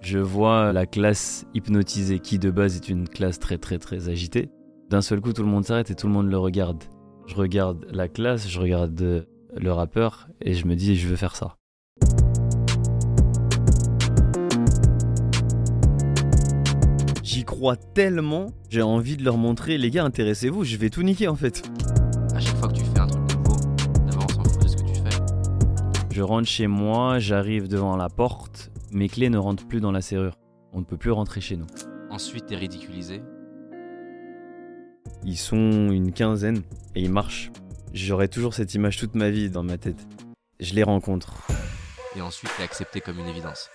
Je vois la classe hypnotisée qui de base est une classe très très très agitée. D'un seul coup, tout le monde s'arrête et tout le monde le regarde. Je regarde la classe, je regarde euh, le rappeur et je me dis je veux faire ça. J'y crois tellement, j'ai envie de leur montrer, les gars, intéressez-vous, je vais tout niquer en fait. À chaque fois que tu fais un truc nouveau, d'abord on s'en fout de ce que tu fais. Je rentre chez moi, j'arrive devant la porte, mes clés ne rentrent plus dans la serrure. On ne peut plus rentrer chez nous. Ensuite, t'es ridiculisé. Ils sont une quinzaine et ils marchent. J'aurai toujours cette image toute ma vie dans ma tête. Je les rencontre. Et ensuite, t'es accepté comme une évidence.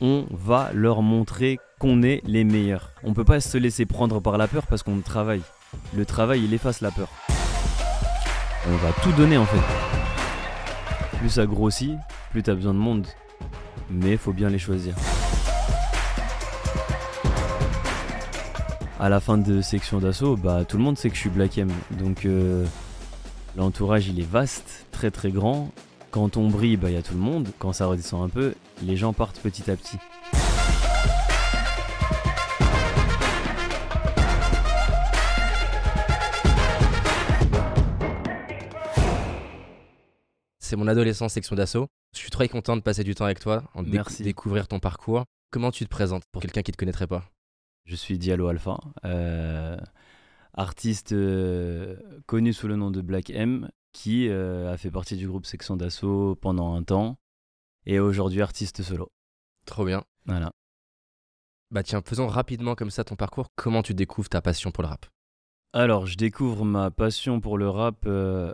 On va leur montrer qu'on est les meilleurs. On peut pas se laisser prendre par la peur parce qu'on travaille. Le travail, il efface la peur. On va tout donner en fait. Plus ça grossit, plus t'as besoin de monde. Mais faut bien les choisir. À la fin de section d'assaut, bah tout le monde sait que je suis Black M. Donc euh, l'entourage il est vaste, très très grand. Quand on brille, bah il y a tout le monde. Quand ça redescend un peu, les gens partent petit à petit. C'est mon adolescence section d'assaut. Je suis très content de passer du temps avec toi, en Merci. découvrir ton parcours. Comment tu te présentes pour quelqu'un qui te connaîtrait pas? Je suis Diallo Alpha, euh, artiste euh, connu sous le nom de Black M, qui euh, a fait partie du groupe Section d'Assaut pendant un temps, et aujourd'hui artiste solo. Trop bien. Voilà. Bah tiens, faisons rapidement comme ça ton parcours. Comment tu découvres ta passion pour le rap? Alors, je découvre ma passion pour le rap euh,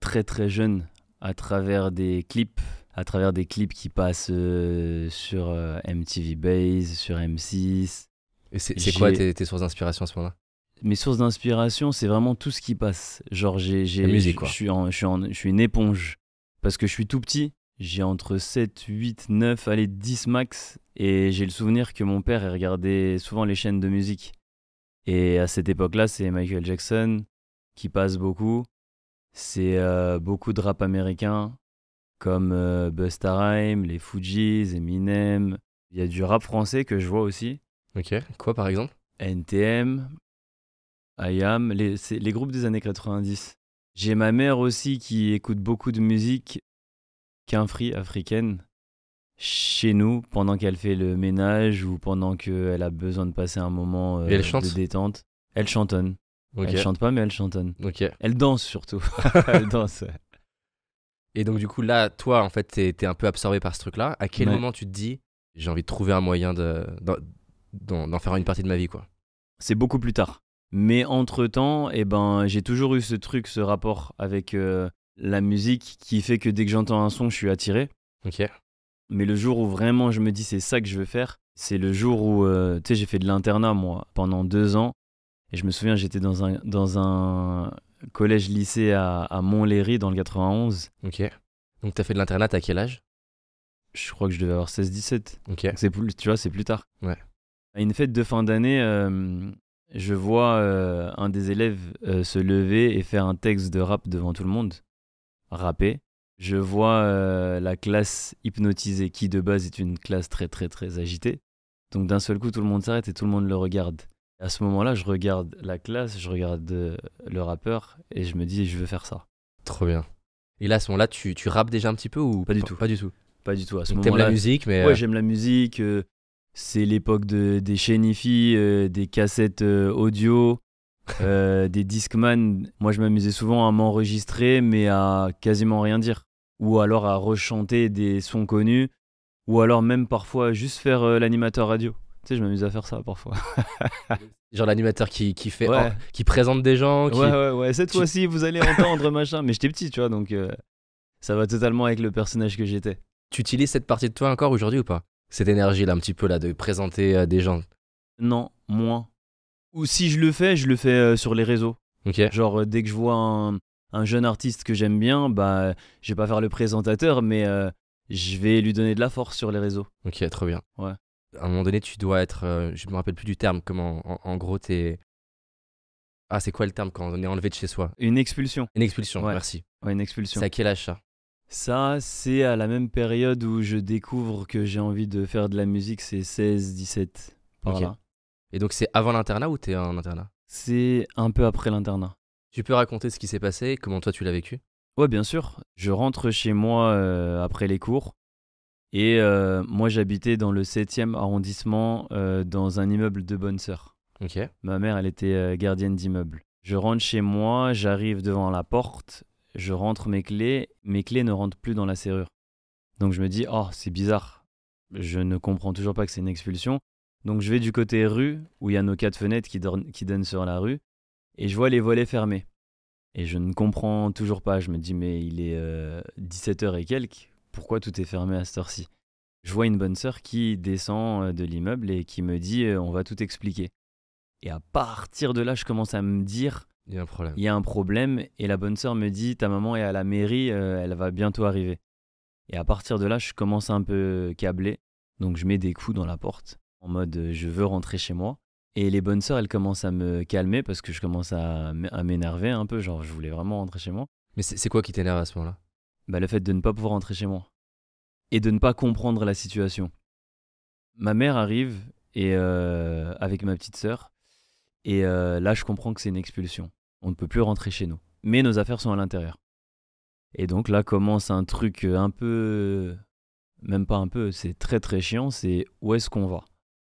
très très jeune, à travers des clips, à travers des clips qui passent euh, sur euh, MTV Base, sur M6. Et c'est quoi tes, tes sources d'inspiration à ce moment-là? Mes sources d'inspiration, c'est vraiment tout ce qui passe. Genre, j'ai, j'ai, La musique, je- suis, en- je, suis en- je suis une éponge. Parce que je suis tout petit. J'ai entre 7, 8, 9, allez, 10 max. Et j'ai le souvenir que mon père regardait souvent les chaînes de musique. Et à cette époque-là, c'est Michael Jackson qui passe beaucoup. C'est euh, beaucoup de rap américain, comme euh, Busta Rhymes, les Fujis, Eminem. Il y a du rap français que je vois aussi. Ok. Quoi par exemple? NTM, IAM, les, les groupes des années 90. J'ai ma mère aussi qui écoute beaucoup de musique free africaine chez nous pendant qu'elle fait le ménage ou pendant qu'elle a besoin de passer un moment euh, elle de détente. Elle chantonne. Elle chante pas mais elle chantonne. Ok. Elle danse surtout. elle danse. Et donc du coup là, toi en fait, t'es t'es un peu absorbé par ce truc-là. À quel Ouais. moment tu te dis j'ai envie de trouver un moyen de d'en- d'en faire une partie de ma vie quoi? C'est beaucoup plus tard. Mais entre-temps, eh ben, j'ai toujours eu ce truc, ce rapport avec euh, la musique qui fait que dès que j'entends un son, je suis attiré. Ok. Mais le jour où vraiment je me dis c'est ça que je veux faire, c'est le jour où, euh, tu sais, j'ai fait de l'internat, moi, pendant deux ans. Et je me souviens, j'étais dans un, dans un collège-lycée à, à Montlhéry, dans le 91. Ok. Donc t'as fait de l'internat à quel âge? Je crois que je devais avoir 16-17. Ok. Donc c'est plus, tu vois, c'est plus tard. Ouais. À une fête de fin d'année, euh, je vois euh, un des élèves euh, se lever et faire un texte de rap devant tout le monde, rapper. Je vois la classe hypnotisée, qui de base est une classe très très très agitée. Donc d'un seul coup, tout le monde s'arrête et tout le monde le regarde. À ce moment-là, je regarde la classe, je regarde euh, le rappeur et je me dis, je veux faire ça. Trop bien. Et là à ce moment-là, tu, tu rappes déjà un petit peu ou Pas du tout. Pas du tout? Pas du tout. À ce Donc t'aimes moment-là, la musique, mais Ouais, euh, j'aime la musique. euh, c'est l'époque de, des Shenifi, euh, des cassettes euh, audio, des Discman. Moi, je m'amusais souvent à m'enregistrer, mais à quasiment rien dire. Ou alors à rechanter des sons connus. Ou alors même parfois juste faire l'animateur radio. Tu sais, je m'amuse à faire ça parfois. genre l'animateur qui, qui fait, Ouais. oh, qui présente des gens. Qui... Ouais, ouais, ouais. Cette tu- fois-ci, vous allez entendre machin. Mais j'étais petit, tu vois, donc euh, ça va totalement avec le personnage que j'étais. Tu utilises cette partie de toi encore aujourd'hui ou pas? Cette énergie là, un petit peu là, de présenter euh, des gens? Non, moins. Ou si je le fais, je le fais euh, sur les réseaux. Genre, dès que je vois un, un jeune artiste que j'aime bien, bah, je vais pas faire le présentateur, mais je vais lui donner de la force sur les réseaux. Ok, trop bien. Ouais. À un moment donné, tu dois être. euh, je me rappelle plus du terme. Comment, en, en gros, t'es. Ah, c'est quoi le terme quand on est enlevé de chez soi? Une expulsion. Une expulsion. Ouais. Merci. Ouais, une expulsion. C'est à quel âge ça? Ça, c'est à la même période où je découvre que j'ai envie de faire de la musique, c'est 16, 17, par là. Et donc c'est avant l'internat ou t'es en internat? C'est un peu après l'internat. Tu peux raconter ce qui s'est passé, comment toi tu l'as vécu? Ouais, bien sûr. Je rentre chez moi euh, après les cours. Et euh, moi, j'habitais dans le 7e arrondissement, euh, dans un immeuble de bonne sœur. Ma mère, elle était euh, gardienne d'immeuble. Je rentre chez moi, j'arrive devant la porte, je rentre mes clés, mes clés ne rentrent plus dans la serrure. Donc je me dis, oh, c'est bizarre. Je ne comprends toujours pas que c'est une expulsion. Donc je vais du côté rue, où il y a nos quatre fenêtres qui, qui donnent sur la rue, et je vois les volets fermés. Et je ne comprends toujours pas. Je me dis, mais il est 17h et quelques, pourquoi tout est fermé à cette heure-ci Je vois une bonne sœur qui descend euh, de l'immeuble et qui me dit, euh, on va tout expliquer. Et à partir de là, je commence à me dire, Il y a un problème. il y a un problème. Et la bonne sœur me dit, ta maman est à la mairie, euh, elle va bientôt arriver. Et à partir de là, je commence un peu câblé. Donc je mets des coups dans la porte, en mode je veux rentrer chez moi. Et les bonnes sœurs, elles commencent à me calmer parce que je commence à m'énerver un peu, genre je voulais vraiment rentrer chez moi. Mais c'est c'est quoi qui t'énerve à ce moment-là? Bah, le fait de ne pas pouvoir rentrer chez moi et de ne pas comprendre la situation. Ma mère arrive et euh, avec ma petite sœur et euh, là je comprends que c'est une expulsion. On ne peut plus rentrer chez nous, mais nos affaires sont à l'intérieur. Et donc là commence un truc un peu, même pas un peu, c'est très très chiant. C'est où est-ce qu'on va?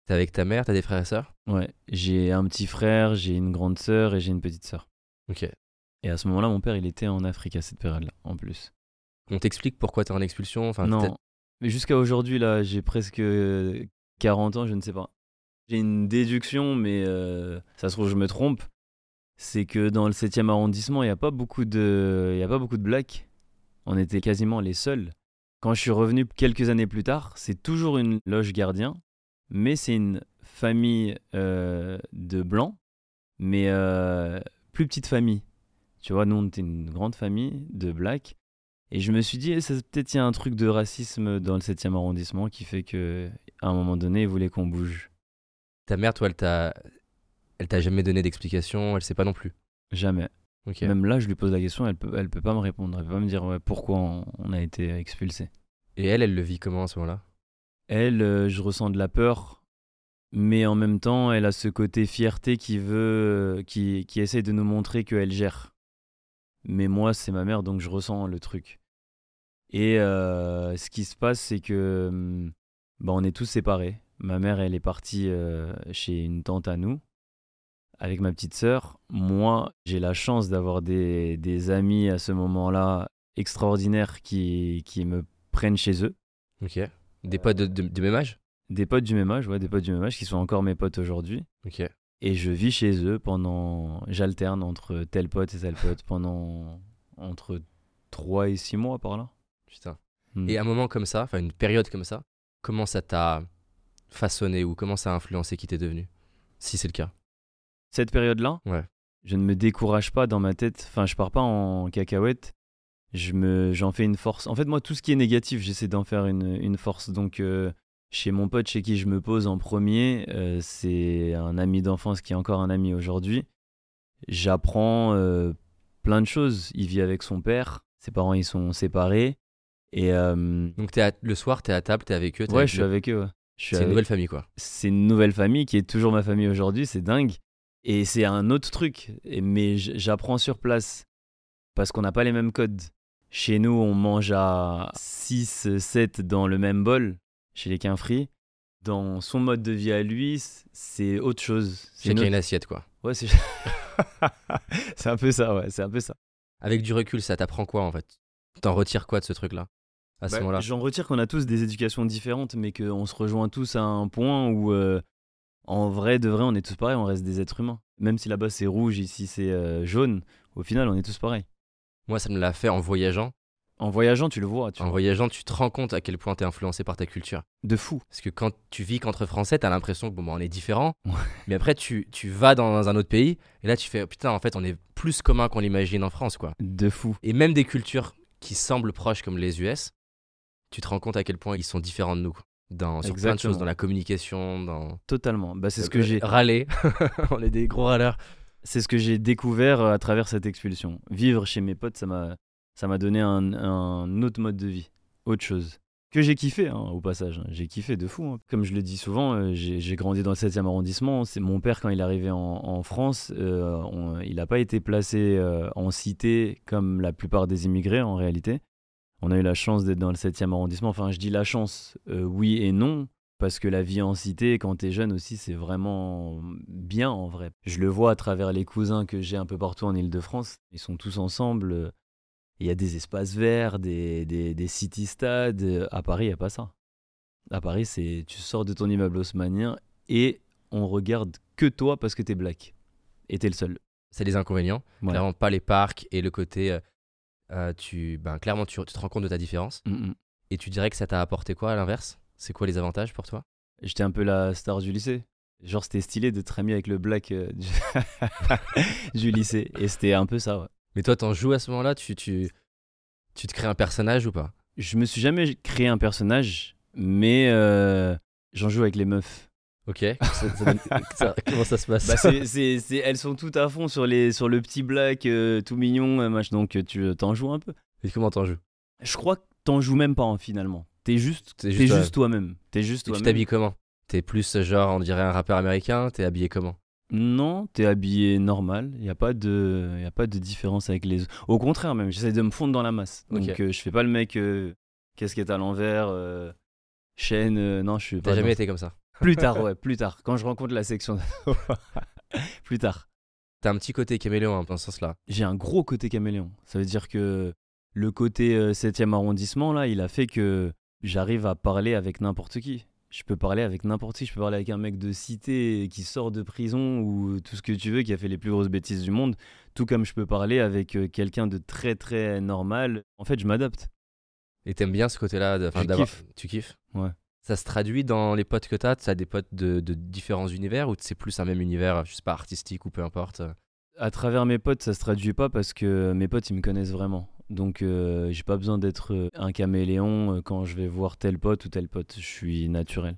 T'es avec ta mère, t'as des frères et sœurs? Ouais, j'ai un petit frère, j'ai une grande sœur et j'ai une petite sœur. Ok. Et à ce moment-là, mon père il était en Afrique à cette période-là en plus. On t'explique pourquoi t'es en expulsion? Enfin, non. Mais jusqu'à aujourd'hui, là, j'ai presque 40 ans, je ne sais pas. J'ai une déduction, mais euh, ça se trouve, je me trompe. C'est que dans le 7e arrondissement, il n'y a, pas beaucoup de- de blacks. On était quasiment les seuls. Quand je suis revenu quelques années plus tard, c'est toujours une loge gardien, mais c'est une famille euh, de blancs, mais euh, plus petite famille. Tu vois, nous, on était une grande famille de blacks. Et je me suis dit, eh, peut-être il y a un truc de racisme dans le 7e arrondissement qui fait que à un moment donné, ils voulaient qu'on bouge. Ta mère, toi, elle t'a, elle t'a jamais donné d'explication, elle sait pas non plus. Jamais. Ok. Même là, je lui pose la question, elle peut, elle peut pas me répondre. Elle peut pas me dire ouais, pourquoi on, on a été expulsé. Et elle, elle le vit comment à ce moment-là? Elle, euh, je ressens de la peur, mais en même temps, elle a ce côté fierté qui veut, qui, qui essaie de nous montrer qu'elle gère. Mais moi, c'est ma mère, donc je ressens le truc. Et euh, ce qui se passe, c'est que hum, bah, on est tous séparés. Ma mère, elle est partie euh, chez une tante à nous, avec ma petite sœur. Moi, j'ai la chance d'avoir des, des amis à ce moment-là extraordinaires qui, qui me prennent chez eux. Ok. Des potes de, de- du même âge? Des potes du même âge, ouais, des potes du même âge qui sont encore mes potes aujourd'hui. Ok. Et je vis chez eux pendant. J'alterne entre tel pote et tel pote pendant. entre 3 et 6 mois par là. Putain. Hmm. Et un moment comme ça, enfin une période comme ça, comment ça t'a façonné ou comment ça a influencé qui t'es devenu Si c'est le cas? Cette période-là, Ouais. je ne me décourage pas dans ma tête. Enfin, je pars pas en cacahuète. Je me, j'en fais une force. En fait, moi, tout ce qui est négatif, j'essaie d'en faire une, une force. Donc, euh, chez mon pote, chez qui je me pose en premier, euh, c'est un ami d'enfance qui est encore un ami aujourd'hui. J'apprends euh, plein de choses. Il vit avec son père. Ses parents, ils sont séparés. Et euh, Donc t'es à- le soir, t'es à table, t'es avec eux. t'es ouais, avec je suis avec eux. ouais. C'est une nouvelle famille quoi. c'est une nouvelle famille qui est toujours ma famille aujourd'hui, c'est dingue. Et c'est un autre truc, Et- mais j'apprends sur place parce qu'on n'a pas les mêmes codes. Chez nous, on mange à 6, 7 dans le même bol, chez les Quinfris. Dans son mode de vie à lui, c'est autre chose. C'est Chacun une autre- assiette quoi. Ouais, c'est... c'est un peu ça, ouais, c'est un peu ça. Avec du recul, ça t'apprend quoi en fait? T'en retires quoi de ce truc-là? À ce Bah, moment-là J'en retire qu'on a tous des éducations différentes, mais qu'on se rejoint tous à un point où, euh, en vrai, de vrai, on est tous pareils, on reste des êtres humains. Même si là-bas c'est rouge, ici c'est euh, jaune, au final, on est tous pareils. Moi, ça me l'a fait en voyageant. En voyageant, tu le vois, tu En vois. voyageant, tu te rends compte à quel point t'es influencé par ta culture. De fou. Parce que quand tu vis qu'entre Français, t'as l'impression que bon, bah, on est différents. Ouais. Mais après, tu, tu vas dans un autre pays et là, tu fais oh, putain, en fait, on est plus commun qu'on l'imagine en France, quoi. De fou. Et même des cultures qui semblent proches comme les US, tu te rends compte à quel point ils sont différents de nous. Dans, sur plein de choses, dans la communication, dans. Totalement. Bah, c'est ce que j'ai. Râler. on est des gros râleurs. C'est ce que j'ai découvert euh, à travers cette expulsion. Vivre chez mes potes, ça m'a, Ça m'a donné un, un autre mode de vie, autre chose. Que j'ai kiffé, hein, au passage. J'ai kiffé de fou. hein. Comme je le dis souvent, euh, j'ai j'ai grandi dans le 7e arrondissement. C'est mon père, quand il est arrivé en, en France, euh, on- il n'a pas été placé euh, en cité comme la plupart des immigrés, en réalité. On a eu la chance d'être dans le 7e arrondissement. Enfin, je dis la chance, euh, oui et non. Parce que la vie en cité, quand t'es jeune aussi, c'est vraiment bien en vrai. Je le vois à travers les cousins que j'ai un peu partout en Ile-de-France. Ils sont tous ensemble. euh, Il y a des espaces verts, des, des, des city-stades. À Paris, il n'y a pas ça. À Paris, c'est tu sors de ton immeuble haussmannien et on regarde que toi parce que t'es black. Et t'es le seul. C'est les inconvénients. Ouais. Clairement, pas les parcs et le côté. Euh, tu, ben, clairement, tu, tu te rends compte de ta différence. Mm, mm. Et tu dirais que ça t'a apporté quoi à l'inverse? C'est quoi les avantages pour toi? J'étais un peu la star du lycée. Genre, c'était stylé d'être ami avec le black euh, du... du lycée. Et c'était un peu ça, ouais. Mais toi, t'en joues à ce moment-là? Tu, tu, tu te crées un personnage ou pas? Je me suis jamais créé un personnage, mais euh, j'en joue avec les meufs. Ok. Ça- ça donne- ça- comment ça se passe Bah, elles sont toutes à fond sur, les, sur le petit black euh, tout mignon, euh, machin. donc euh, tu t'en joues un peu? Et comment t'en joues? Je crois que t'en joues même pas hein, finalement. T'es juste, T'es juste juste, toi- toi-même. T'es juste Et tu t'habilles comment? T'es plus genre, on dirait un rappeur américain T'es habillé comment? Non, t'es habillé normal. Il y a pas de, y a pas de différence avec les. Au contraire même, j'essaie de me fondre dans la masse. Donc Ok. euh, je fais pas le mec euh, casquette à l'envers, euh, chaîne. euh, non, je suis pas. T'as jamais été comme ça? Plus tard, ouais, plus tard. Quand je rencontre la section. plus tard. T'as un petit côté caméléon hein, dans ce sens-là. J'ai un gros côté caméléon. Ça veut dire que le côté euh, 7e arrondissement, là, il a fait que j'arrive à parler avec n'importe qui. Je peux parler avec n'importe qui. Je peux parler avec un mec de cité qui sort de prison ou tout ce que tu veux, qui a fait les plus grosses bêtises du monde. Tout comme je peux parler avec euh, quelqu'un de très très normal. En fait, je m'adapte. Et t'aimes bien ce côté-là de- enfin. Tu kiffes? Ouais. Ça se traduit dans les potes que t'as T'as des potes de, de différents univers ou c'est plus un même univers, je sais pas, artistique ou peu importe? À travers mes potes, ça se traduit pas parce que mes potes, ils me connaissent vraiment. Donc, euh, j'ai pas besoin d'être euh, un caméléon euh, quand je vais voir tel pote ou tel pote. Je suis naturel.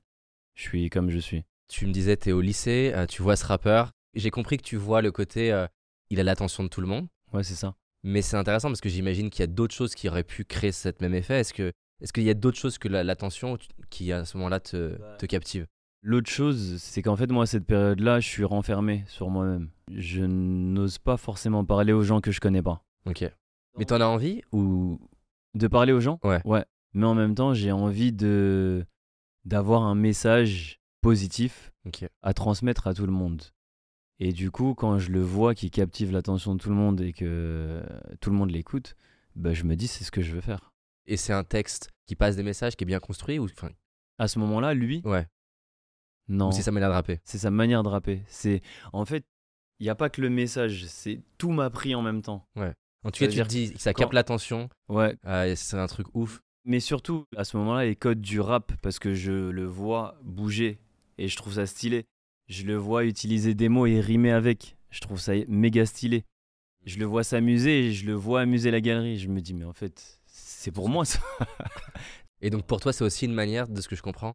Je suis comme je suis. Tu me disais, t'es au lycée, euh, tu vois ce rappeur. J'ai compris que tu vois le côté, euh, il a l'attention de tout le monde. Ouais, c'est ça. Mais c'est intéressant parce que j'imagine qu'il y a d'autres choses qui auraient pu créer cet même effet. Est-ce que est-ce qu'il y a d'autres choses que la- l'attention qui à ce moment-là te, Bah. te captive L'autre chose, c'est qu'en fait, moi, à cette période-là, je suis renfermé sur moi-même. Je n'ose pas forcément parler aux gens que je connais pas. Ok. Mais t'en as envie ou De parler aux gens? Ouais. Ouais. Mais en même temps, j'ai envie de d'avoir un message positif à transmettre à tout le monde. Et du coup, quand je le vois qui captive l'attention de tout le monde et que tout le monde l'écoute, bah, je me dis c'est ce que je veux faire. Et c'est un texte qui passe des messages, qui est bien construit ou enfin À ce moment-là, lui, ouais. non. C'est sa manière de rapper. C'est sa manière de rapper. C'est en fait, il n'y a pas que le message, c'est tout m'a pris en même temps. En tout cas, tu te dis ça quand- capte l'attention. Ouais, euh, c'est un truc ouf. mais surtout à ce moment-là, les codes du rap parce que je le vois bouger et je trouve ça stylé. Je le vois utiliser des mots et rimer avec. Je trouve ça méga stylé. Je le vois s'amuser et je le vois amuser la galerie. Je me dis mais en fait, c'est pour moi ça. Et donc pour toi, c'est aussi une manière, de ce que je comprends,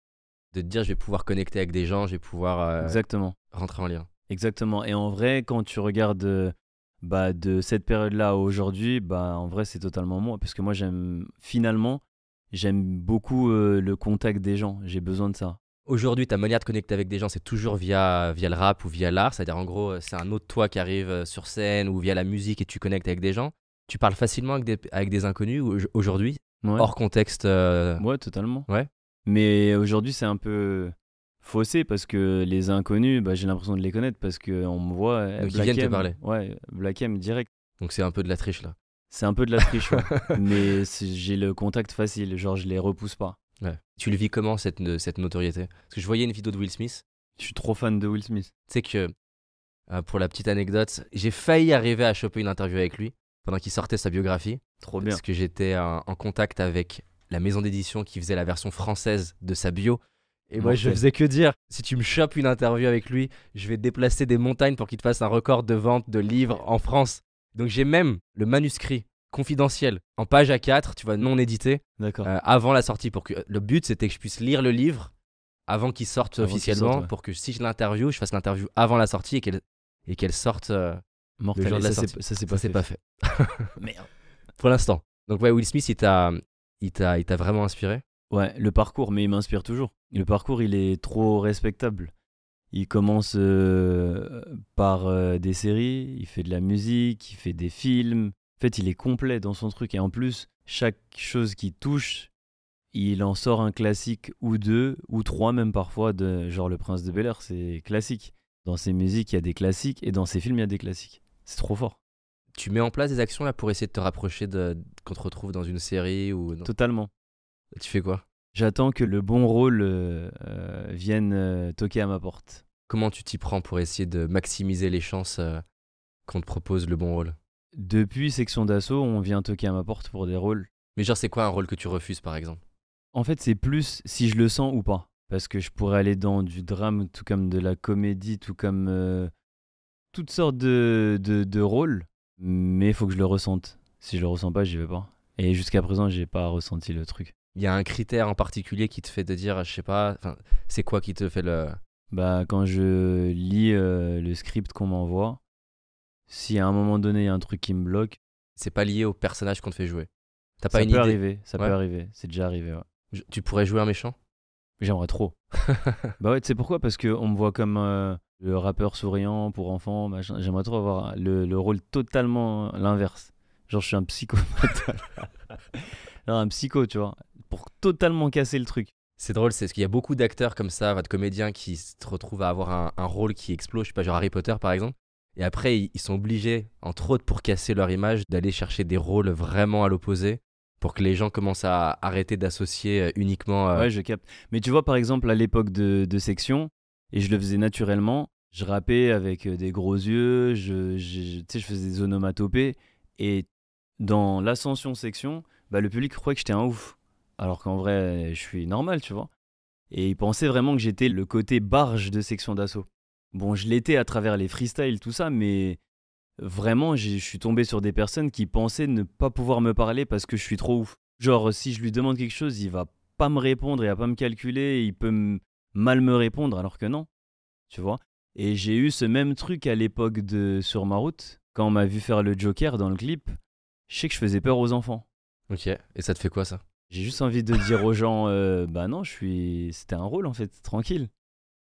de te dire je vais pouvoir connecter avec des gens, je vais pouvoir euh, Exactement. rentrer en lien. Exactement. Et en vrai, quand tu regardes euh, bah, de cette période-là à aujourd'hui, bah, en vrai, c'est totalement moi. Parce que moi, j'aime, finalement, j'aime beaucoup euh, le contact des gens. J'ai besoin de ça. Aujourd'hui, ta manière de connecter avec des gens, c'est toujours via, via le rap ou via l'art. C'est-à-dire, en gros, c'est un autre toi qui arrive sur scène ou via la musique et tu connectes avec des gens. Tu parles facilement avec des, avec des inconnus ou- aujourd'hui, Ouais, hors contexte. euh, ouais totalement. Ouais. Mais aujourd'hui, c'est un peu faussé parce que les inconnus, bah, j'ai l'impression de les connaître parce qu'on me voit. euh, Donc, ils viennent te parler. Ouais, Black M direct. Donc, c'est un peu de la triche là. C'est un peu de la triche, ouais. mais j'ai le contact facile. Genre, je les repousse pas. Ouais. Tu le vis comment cette, euh, cette notoriété? Parce que je voyais une vidéo de Will Smith. Je suis trop fan de Will Smith. Tu sais que, euh, pour la petite anecdote, j'ai failli arriver à choper une interview avec lui pendant qu'il sortait sa biographie. Trop bien. Parce que j'étais en, contact avec la maison d'édition qui faisait la version française de sa bio. Et moi, je faisais que dire, si tu me chopes une interview avec lui, je vais déplacer des montagnes pour qu'il te fasse un record de vente de livres en France. Donc j'ai même le manuscrit confidentiel en page A4, tu vois, non édité, euh, avant la sortie. Pour que le but, c'était que je puisse lire le livre avant qu'il sorte Avant officiellement, sorte, ouais. pour que si je l'interview, je fasse l'interview avant la sortie et qu'elle et qu'elle sorte. euh, Mortel. le de la ça, ça, pas fait. pas fait. Merde. Pour l'instant. Donc ouais, Will Smith, il t'a, il t'a, il t'a vraiment inspiré? Ouais, le parcours, mais il m'inspire toujours. Le parcours, il est trop respectable. Il commence euh, par euh, des séries, il fait de la musique, il fait des films. En fait, il est complet dans son truc. Et en plus, chaque chose qu'il touche, il en sort un classique ou deux, ou trois même parfois, de, genre Le Prince de Bel Air, c'est classique. Dans ses musiques, il y a des classiques, et dans ses films, il y a des classiques. C'est trop fort. Tu mets en place des actions là pour essayer de te rapprocher de qu'on te retrouve dans une série ou non? Totalement. Tu fais quoi? J'attends que le bon rôle euh, euh, vienne euh, toquer à ma porte. Comment tu t'y prends pour essayer de maximiser les chances euh, qu'on te propose le bon rôle? Depuis Section d'Assaut, on vient toquer à ma porte pour des rôles. Mais genre, c'est quoi un rôle que tu refuses par exemple? En fait, c'est plus si je le sens ou pas. Parce que je pourrais aller dans du drame, tout comme de la comédie, tout comme toutes sortes de, de, de rôles. Mais il faut que je le ressente. Si je le ressens pas, j'y vais pas. Et jusqu'à présent, j'ai pas ressenti le truc. Il y a un critère en particulier qui te fait de dire, je sais pas, c'est quoi qui te fait le. Bah, quand je lis euh, le script qu'on m'envoie, si à un moment donné, il y a un truc qui me bloque, C'est pas lié au personnage qu'on te fait jouer. T'as pas ça une peut idée arriver. Ça Ouais. peut arriver. C'est déjà arrivé, ouais. Je- Tu pourrais jouer un méchant? J'aimerais trop. bah ouais, tu sais pourquoi? Parce qu'on me voit comme euh, le rappeur souriant pour enfants. machin. J'aimerais trop avoir le, le rôle totalement l'inverse. Genre, je suis un psycho. Genre, un psycho, tu vois. Pour totalement casser le truc. C'est drôle, c'est parce qu'il y a beaucoup d'acteurs comme ça, de comédiens qui se retrouvent à avoir un, un rôle qui explose, je sais pas, genre Harry Potter par exemple. Et après, ils, ils sont obligés, entre autres pour casser leur image, d'aller chercher des rôles vraiment à l'opposé pour que les gens commencent à arrêter d'associer euh, uniquement. euh, Ouais, je capte. Mais tu vois, par exemple, à l'époque de, de section, et je le faisais naturellement, je rappais avec euh, des gros yeux, je, je- faisais des onomatopées. Et dans l'ascension section, bah, le public croyait que j'étais un ouf. Alors qu'en vrai, je suis normal, tu vois. Et ils pensaient vraiment que j'étais le côté barge de section d'assaut. Bon, je l'étais à travers les freestyles, tout ça, mais vraiment, je suis tombé sur des personnes qui pensaient ne pas pouvoir me parler parce que je suis trop ouf. Genre, si je lui demande quelque chose, il va pas me répondre, il va pas me calculer, il peut m- mal me répondre, alors que non, tu vois. Et j'ai eu ce même truc à l'époque de Sur ma route, quand on m'a vu faire le Joker dans le clip. Je sais que je faisais peur aux enfants. Ok, et ça te fait quoi ça? J'ai juste envie de dire aux gens, euh, bah non, je suis. C'était un rôle en fait, tranquille.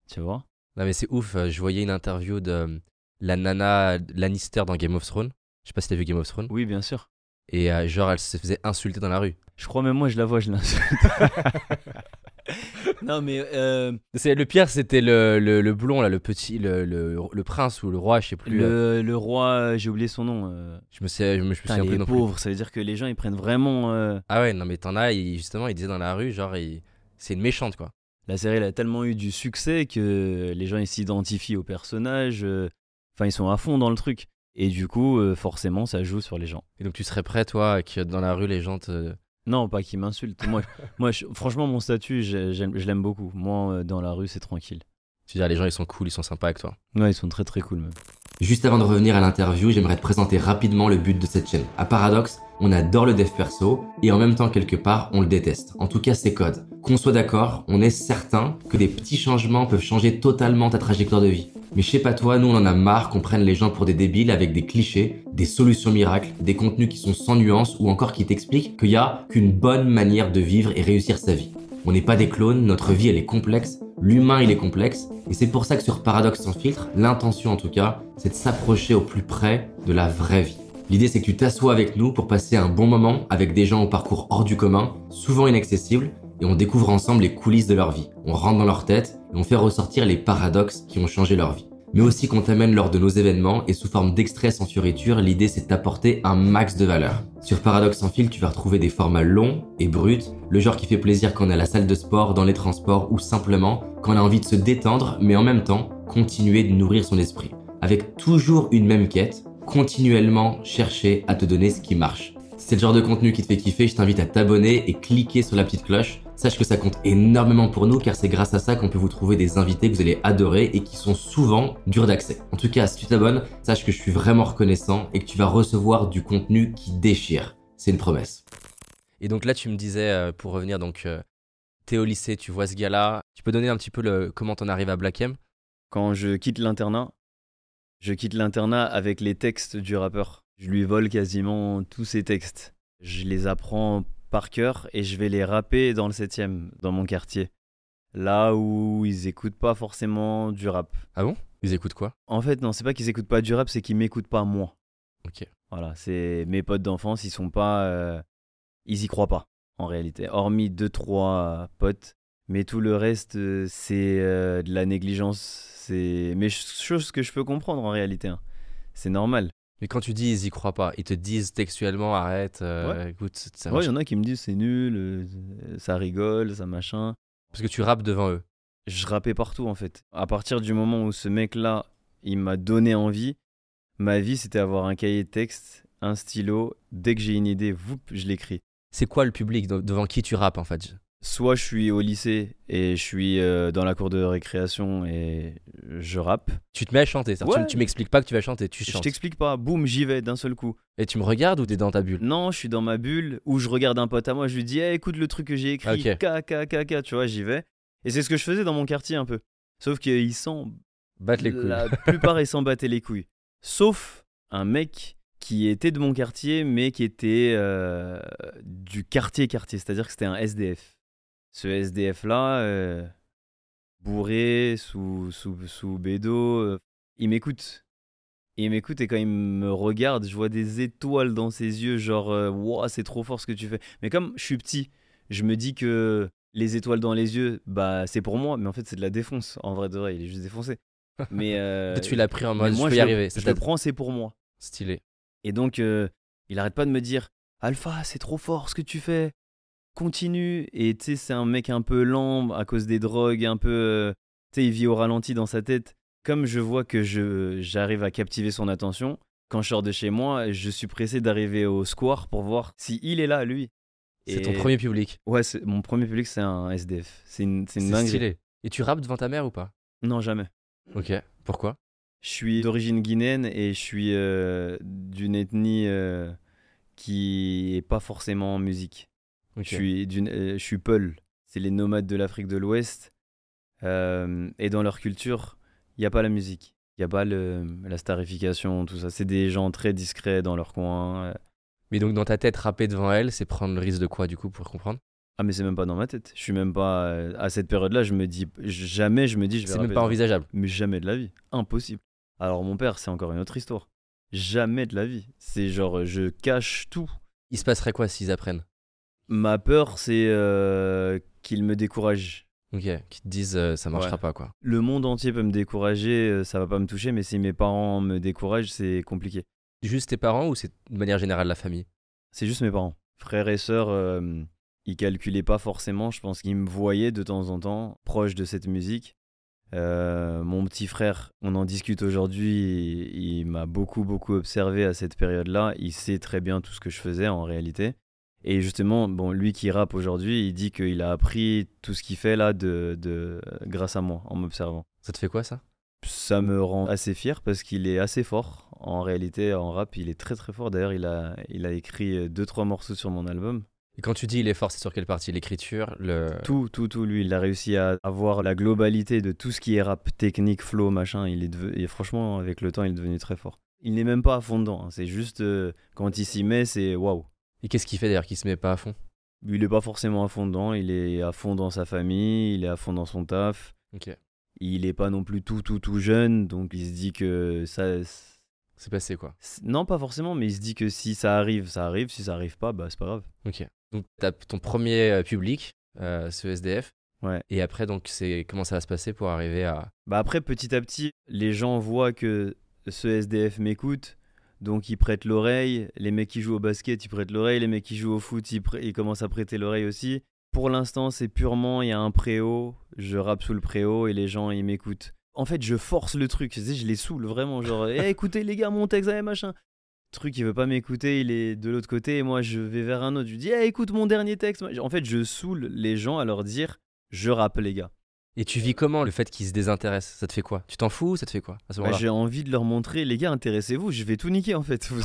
Tu vois? Non mais c'est ouf, euh, je voyais une interview de euh, la nana Lannister dans Game of Thrones. Je sais pas si t'as vu Game of Thrones. Oui, bien sûr. Et euh, genre, elle se faisait insulter dans la rue. Je crois même moi, je la vois, je l'insulte. non, mais euh, C'est le pire, c'était le, le, le blond là, le petit, le, le, prince ou le roi, je sais plus. euh, le, le roi, j'ai oublié son nom. euh, Je me sais, je me, je me souviens plus plus. pauvre, ça veut dire que les gens ils prennent vraiment. euh, Ah ouais, non mais t'en as, il- justement, il disait dans la rue, genre, il- c'est une méchante quoi. La série elle a tellement eu du succès que les gens ils s'identifient au personnage. euh, Enfin, ils sont à fond dans le truc. Et du coup, euh, forcément, ça joue sur les gens. Et donc tu serais prêt, toi, que dans la rue, les gens te. Non, pas qu'ils m'insultent. Moi, moi je- franchement, mon statut, je l'aime beaucoup. Moi, euh, dans la rue, c'est tranquille. Tu dis, ah, les gens, ils sont cool, ils sont sympas avec toi. Ouais, ils sont très très cool même. Juste avant de revenir à l'interview, j'aimerais te présenter rapidement le but de cette chaîne. À Paradox, on adore le dev perso et en même temps quelque part, on le déteste. En tout cas, c'est code. Qu'on soit d'accord, on est certain que des petits changements peuvent changer totalement ta trajectoire de vie. Mais je sais pas toi, nous on en a marre qu'on prenne les gens pour des débiles avec des clichés, des solutions miracles, des contenus qui sont sans nuance ou encore qui t'expliquent qu'il y a qu'une bonne manière de vivre et réussir sa vie. On n'est pas des clones, notre vie elle est complexe, l'humain il est complexe, et c'est pour ça que sur Paradoxe sans filtre, l'intention en tout cas, c'est de s'approcher au plus près de la vraie vie. L'idée c'est que tu t'assois avec nous pour passer un bon moment avec des gens au parcours hors du commun, souvent inaccessibles, et on découvre ensemble les coulisses de leur vie. On rentre dans leur tête et on fait ressortir les paradoxes qui ont changé leur vie. Mais aussi qu'on t'amène lors de nos événements et sous forme d'extraits sans fioriture, l'idée c'est de t'apporter un max de valeur. Sur Paradoxe sans fil, tu vas retrouver des formats longs et bruts, le genre qui fait plaisir quand on est à la salle de sport, dans les transports ou simplement quand on a envie de se détendre mais en même temps continuer de nourrir son esprit. Avec toujours une même quête, continuellement chercher à te donner ce qui marche. Si c'est le genre de contenu qui te fait kiffer, je t'invite à t'abonner et cliquer sur la petite cloche. Sache que ça compte énormément pour nous car c'est grâce à ça qu'on peut vous trouver des invités que vous allez adorer et qui sont souvent durs d'accès. En tout cas, si tu t'abonnes, sache que je suis vraiment reconnaissant et que tu vas recevoir du contenu qui déchire. C'est une promesse. Et donc là, tu me disais, euh, pour revenir, donc, euh, t'es au lycée, tu vois ce gars-là. Tu peux donner un petit peu le comment t'en arrives à Black M? Quand je quitte l'internat, je quitte l'internat avec les textes du rappeur. Je lui vole quasiment tous ses textes. Je les apprends par cœur et je vais les rapper dans le 7 dans mon quartier. Là où ils écoutent pas forcément du rap. Ah bon? Ils écoutent quoi? En fait, non, c'est pas qu'ils écoutent pas du rap, c'est qu'ils m'écoutent pas moi. Ok. Voilà, c'est mes potes d'enfance, ils sont pas. euh, ils y croient pas, en réalité. Hormis deux, trois potes. Mais tout le reste, euh, c'est euh, de la négligence. C'est. Mais ch- chose que je peux comprendre en réalité. hein. C'est normal. Mais quand tu dis ils y croient pas, ils te disent textuellement arrête, euh, écoute, ça Ouais, il y en a qui me disent c'est nul, euh, ça rigole, ça machin. Parce que tu rappes devant eux. Je rappais partout en fait. À partir du moment où ce mec-là, il m'a donné envie, ma vie c'était avoir un cahier de texte, un stylo. Dès que j'ai une idée, voup, je l'écris. C'est quoi le public de- devant qui tu rappes en fait? Soit je suis au lycée et je suis euh, dans la cour de récréation et je rappe. Tu te mets à chanter, Ouais. tu, tu m'expliques pas que tu vas chanter, tu Je chantes. t'explique pas, boum, j'y vais d'un seul coup. Et tu me regardes ou t'es dans ta bulle? Non, je suis dans ma bulle où je regarde un pote à moi, je lui dis Eh, écoute le truc que j'ai écrit, Ok. K, K, K, K, tu vois, j'y vais. Et c'est ce que je faisais dans mon quartier un peu. Sauf qu'ils s'en. Batte les couilles. La plupart, ils s'en battaient les couilles. Sauf un mec qui était de mon quartier, mais qui était euh, du quartier-quartier, c'est-à-dire que c'était un SDF. Ce SDF-là, euh, bourré, sous, sous, sous bédo, euh, il m'écoute. Il m'écoute et quand il me regarde, je vois des étoiles dans ses yeux, genre, euh, Ouah, c'est trop fort ce que tu fais. Mais comme je suis petit, je me dis que les étoiles dans les yeux, bah c'est pour moi, mais en fait c'est de la défonce. En vrai de vrai, il est juste défoncé. Mais euh, Peut-être tu l'as pris en mode moi je peux y arriver. Je C'est le prends, c'est pour moi. stylé. Et donc, euh, il arrête pas de me dire Alpha, c'est trop fort ce que tu fais. Continue. Et tu sais, c'est un mec un peu lent à cause des drogues, un peu. euh, tu sais, il vit au ralenti dans sa tête. Comme je vois que je j'arrive à captiver son attention, quand je sors de chez moi, je suis pressé d'arriver au square pour voir si il est là, lui. C'est Et- ton premier public. Ouais, c'est- mon premier public, c'est un SDF. C'est une, c'est une C'est stylé. Et tu rappes devant ta mère ou pas? Non, jamais. Ok. Pourquoi? Je suis d'origine guinéenne et je suis euh, d'une ethnie euh, qui est pas forcément en musique. Je suis d'une, euh, je suis Peul. C'est les nomades de l'Afrique de l'Ouest. Euh, et dans leur culture, il n'y a pas la musique. Il n'y a pas le, la starification, tout ça. C'est des gens très discrets dans leur coin. euh. Mais donc dans ta tête, rapper devant elle, c'est prendre le risque de quoi du coup pour comprendre? Ah, mais c'est même pas dans ma tête. Je suis même pas. à cette période-là, je me dis. Jamais je me dis. Je vais C'est même pas envisageable. Mais jamais de la vie. Impossible. Alors, mon père, c'est encore une autre histoire. Jamais de la vie. C'est genre, je cache tout. Il se passerait quoi s'ils apprennent? Ma peur, c'est euh, qu'il me décourage. Ok. Qui te disent euh, ça marchera Ouais. pas quoi. Le monde entier peut me décourager, euh, ça va pas me toucher, mais si mes parents me découragent, c'est compliqué. Juste tes parents ou c'est de manière générale la famille? C'est juste mes parents. Frères et sœurs, euh, ils calculaient pas forcément. Je pense qu'ils me voyaient de temps en temps proche de cette musique. Euh, mon petit frère, on en discute aujourd'hui. Il, il m'a beaucoup, beaucoup observé à cette période-là. Il sait très bien tout ce que je faisais en réalité. Et justement, bon, lui qui rappe aujourd'hui, il dit qu'il a appris tout ce qu'il fait là de, de, grâce à moi, en m'observant. Ça te fait quoi ça? Ça me rend assez fier parce qu'il est assez fort. En réalité, en rap, il est très très fort. D'ailleurs, il a, il a écrit deux trois morceaux sur mon album. Et quand tu dis il est fort, c'est sur quelle partie? L'écriture, le. Tout, tout, tout. Lui, il a réussi à avoir la globalité de tout ce qui est rap, technique, flow, machin. Il est deve- et franchement, avec le temps, il est devenu très fort. Il n'est même pas à fond dedans. hein. C'est juste euh, quand il s'y met, c'est waouh. Et qu'est-ce qu'il fait d'ailleurs qu'il se met pas à fond? Il est pas forcément à fond dedans. Il est à fond dans sa famille. Il est à fond dans son taf. Ok. Il est pas non plus tout, tout, tout jeune. Donc, il se dit que ça. C'est passé quoi Non, pas forcément, mais il se dit que si ça arrive, ça arrive. Si ça arrive pas, bah c'est pas grave. Ok. Donc t'as ton premier euh, public, euh, ce SDF. Ouais. Et après donc c'est comment ça va se passer pour arriver à. Bah après, petit à petit, les gens voient que ce SDF m'écoute, donc ils prêtent l'oreille. Les mecs qui jouent au basket, ils prêtent l'oreille. Les mecs qui jouent au foot, ils, ils commencent à prêter l'oreille aussi. Pour l'instant, c'est purement, il y a un préau, je rappe sous le préau et les gens, ils m'écoutent. En fait, je force le truc, je les saoule vraiment, genre, Eh, écoutez les gars, mon texte, allez, machin. Truc, il veut pas m'écouter, il est de l'autre côté, et moi, je vais vers un autre, je lui dis, Eh, écoute mon dernier texte. En fait, je saoule les gens à leur dire, je rappe les gars. Et tu vis comment le fait qu'ils se désintéressent? Ça te fait quoi? Tu t'en fous? Ou Ça te fait quoi à ce Bah, j'ai envie de leur montrer, les gars, intéressez-vous, je vais tout niquer en fait.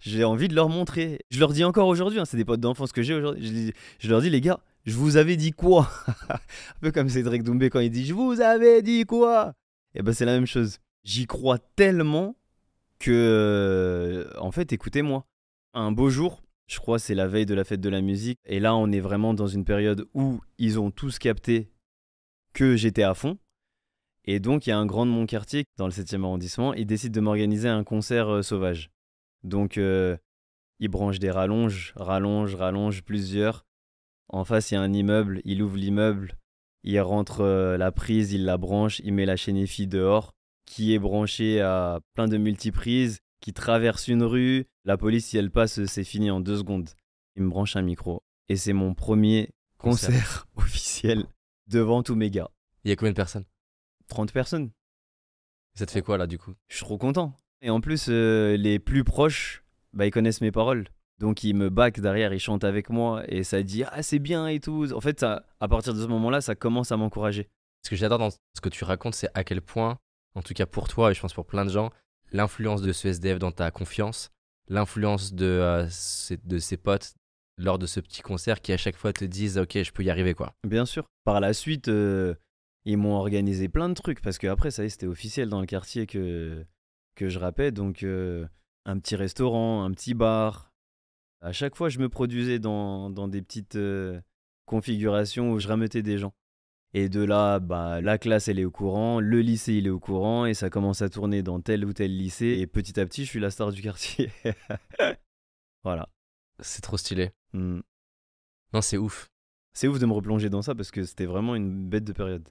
J'ai envie de leur montrer. Je leur dis encore aujourd'hui, hein, c'est des potes d'enfance que j'ai aujourd'hui. Je, je leur dis, les gars, je vous avais dit quoi? Un peu comme Cédric Doumbé quand il dit, je vous avais dit quoi? Et ben c'est la même chose. J'y crois tellement que, euh, en fait, écoutez-moi. Un beau jour, Je crois que c'est la veille de la fête de la musique. Et là, on est vraiment dans une période où ils ont tous capté que j'étais à fond. Et donc, il y a un grand de mon quartier, dans le 7e arrondissement, il décide de m'organiser un concert euh, sauvage. Donc, euh, il branche des rallonges, rallonge, rallonge, plusieurs. En face, il y a un immeuble, il ouvre l'immeuble, il rentre euh, la prise, il la branche, il met la chaîne EFI dehors, qui est branchée à plein de multiprises, qui traverse une rue. La police, si elle passe, c'est fini en deux secondes. Il me branche un micro. Et c'est mon premier concert, Concert. officiel devant tous mes gars. Il y a combien de personnes? 30 personnes. Ça te fait quoi là du coup? Je suis trop content. Et en plus, euh, les plus proches, bah, ils connaissent mes paroles. Donc ils me back derrière, ils chantent avec moi et ça dit ah c'est bien et tout. En fait, ça, à partir de ce moment-là, ça commence à m'encourager. Ce que j'adore dans ce que tu racontes, c'est à quel point, en tout cas pour toi et je pense pour plein de gens, l'influence de ce SDF dans ta confiance, l'influence de, euh, de ses potes lors de ce petit concert qui à chaque fois te disent ok je peux y arriver quoi. Bien sûr. Par la suite, euh, ils m'ont organisé plein de trucs parce que après ça y est, c'était officiel dans le quartier que que je rappais. Donc euh, un petit restaurant, un petit bar. À chaque fois, je me produisais dans, dans des petites euh, configurations où je rameutais des gens. Et de là, bah, la classe, elle est au courant, le lycée, il est au courant, et ça commence à tourner dans tel ou tel lycée. Et petit à petit, je suis la star du quartier. voilà. C'est trop stylé. Hmm. Non c'est ouf. C'est ouf de me replonger dans ça parce que c'était vraiment une bête de période.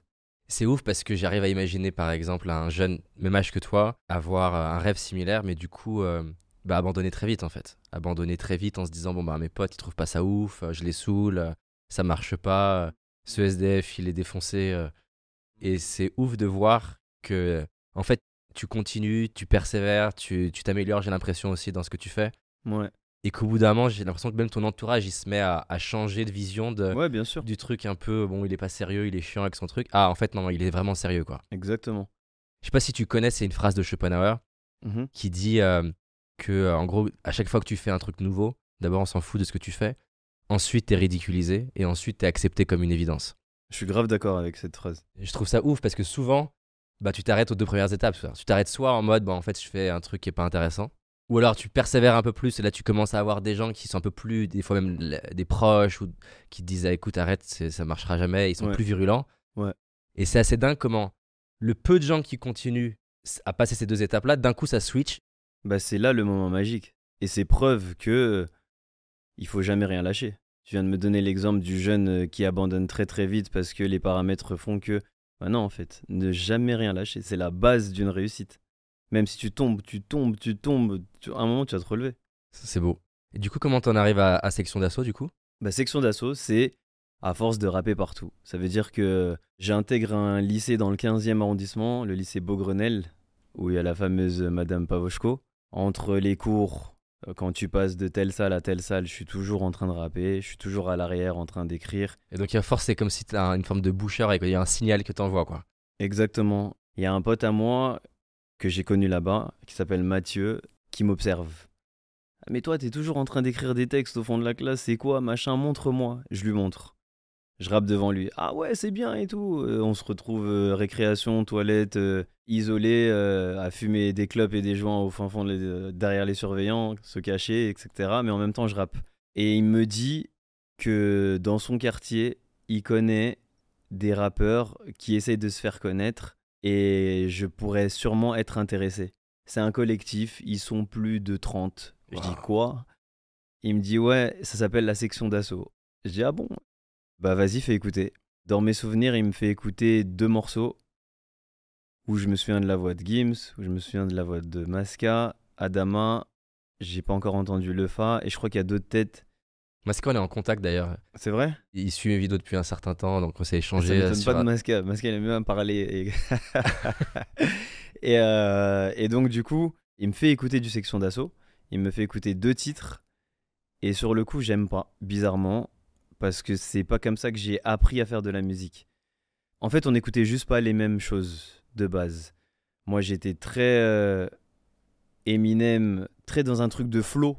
C'est ouf parce que j'arrive à imaginer par exemple un jeune même âge que toi avoir euh, un rêve similaire mais du coup euh, bah, abandonner très vite en fait. Abandonner très vite en se disant bon bah mes potes ils trouvent pas ça ouf, euh, je les saoule, ça marche pas, ce SDF il est défoncé et c'est ouf de voir que en fait tu continues, tu persévères, tu tu t'améliores j'ai l'impression aussi dans ce que tu fais Ouais, et qu'au bout d'un moment j'ai l'impression que même ton entourage il se met à, à changer de vision de, ouais bien sûr. du truc un peu bon il est pas sérieux, il est chiant avec son truc. Ah en fait non, il est vraiment sérieux quoi. Exactement. Je sais pas si tu connais, c'est une phrase de Schopenhauer Mhm. qui dit euh, que, euh, en gros, à chaque fois que tu fais un truc nouveau, d'abord on s'en fout de ce que tu fais, ensuite t'es ridiculisé et ensuite t'es accepté comme une évidence. Je suis grave d'accord avec cette phrase. Je trouve ça ouf parce que souvent, bah, tu t'arrêtes aux deux premières étapes. Tu t'arrêtes soit en mode, bah, en fait, je fais un truc qui est pas intéressant, ou alors tu persévères un peu plus et là tu commences à avoir des gens qui sont un peu plus, des fois même des proches, ou qui te disent, ah, écoute, arrête, ça marchera jamais, ils sont Ouais. plus virulents. Ouais. Et c'est assez dingue comment le peu de gens qui continuent à passer ces deux étapes-là, d'un coup ça switch. Bah c'est là le moment magique. Et c'est preuve que il faut jamais rien lâcher. Tu viens de me donner l'exemple du jeune euh, qui abandonne très très vite parce que les paramètres font que. Bah non en fait, ne jamais rien lâcher. C'est la base d'une réussite. Même si tu tombes, tu tombes, tu tombes, tu- à un moment tu vas te relever. C'est beau. Et du coup, comment t'en arrives à, à section d'assaut du coup? Bah, section d'assaut, c'est à force de rapper partout. Ça veut dire que j'intègre un lycée dans le 15e arrondissement, le lycée Beaugrenelle, où il y a la fameuse Madame Pavoshko. Entre les cours, euh, quand tu passes de telle salle à telle salle, je suis toujours en train de rapper, je suis toujours à l'arrière en train d'écrire. Et donc, a force, c'est comme si t'as une forme de boucheur et qu'il y a un signal que t'envoies quoi. Exactement. Il y a un pote à moi que j'ai connu là-bas, qui s'appelle Mathieu, qui m'observe. Ah, Mais toi, t'es toujours en train d'écrire des textes au fond de la classe, c'est quoi, machin, montre-moi. Je lui montre. Je rappe devant lui. Ah ouais, c'est bien et tout. Euh, on se retrouve euh, récréation, toilette, euh, isolé, à fumer des clopes et des joints au fin fond derrière les surveillants, se cacher, etc. Mais en même temps, je rappe. Et il me dit que dans son quartier, il connaît des rappeurs qui essayent de se faire connaître et je pourrais sûrement être intéressé. C'est un collectif, ils sont plus de 30. Je dis quoi? Il me dit ouais, ça s'appelle la section d'assaut. Je dis ah bon? Bah vas-y, fais écouter. Dans mes souvenirs, il me fait écouter deux morceaux où je me souviens de la voix de Gims, où je me souviens de la voix de Masca, Adama, j'ai pas encore entendu Le Fa et je crois qu'il y a d'autres têtes. Masca, on est en contact d'ailleurs. C'est vrai? Il suit mes vidéos depuis un certain temps, donc on s'est Ça échangé. euh, m'étonne sur pas de Masca. Masca, il aime bien parler. Et, et, euh, et donc, du coup, il me fait écouter du section d'assaut. Il me fait écouter deux titres. Et sur le coup, j'aime pas, bizarrement, parce que c'est pas comme ça que j'ai appris à faire de la musique. En fait, on n'écoutait juste pas les mêmes choses de base. Moi, j'étais très euh, Eminem, très dans un truc de flow.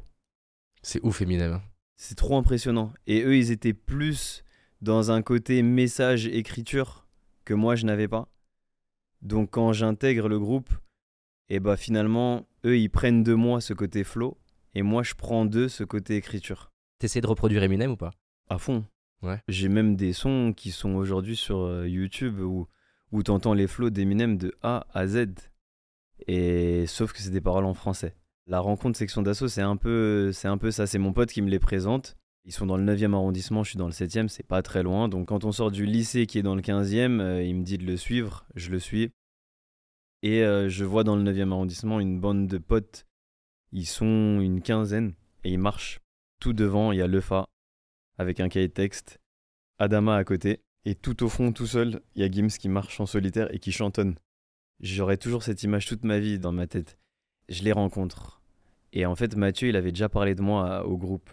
C'est ouf, Eminem. C'est trop impressionnant. Et eux, ils étaient plus dans un côté message, écriture que moi, je n'avais pas. Donc, quand j'intègre le groupe, et bah finalement, eux, ils prennent de moi ce côté flow. et moi je prends d'eux ce côté écriture. T'essaies de reproduire Eminem ou pas? À fond. Ouais. J'ai même des sons qui sont aujourd'hui sur euh, YouTube où, où t'entends les flots d'Eminem de A à Z. Et sauf que c'est des paroles en français. La rencontre section d'assaut, c'est un peu, un peu ça. C'est mon pote qui me les présente. Ils sont dans le 9e arrondissement, je suis dans le 7e, c'est pas très loin. Donc quand on sort du lycée qui est dans le 15e, euh, il me dit de le suivre, je le suis. Et euh, je vois dans le 9e arrondissement une bande de potes. Ils sont une quinzaine et ils marchent. Tout devant, il y a Lefa avec un cahier de texte, Adama à côté, et tout au fond, tout seul, il y a Gims qui marche en solitaire et qui chantonne. J'aurai toujours cette image toute ma vie dans ma tête. Je les rencontre. Et en fait, Mathieu, il avait déjà parlé de moi au groupe.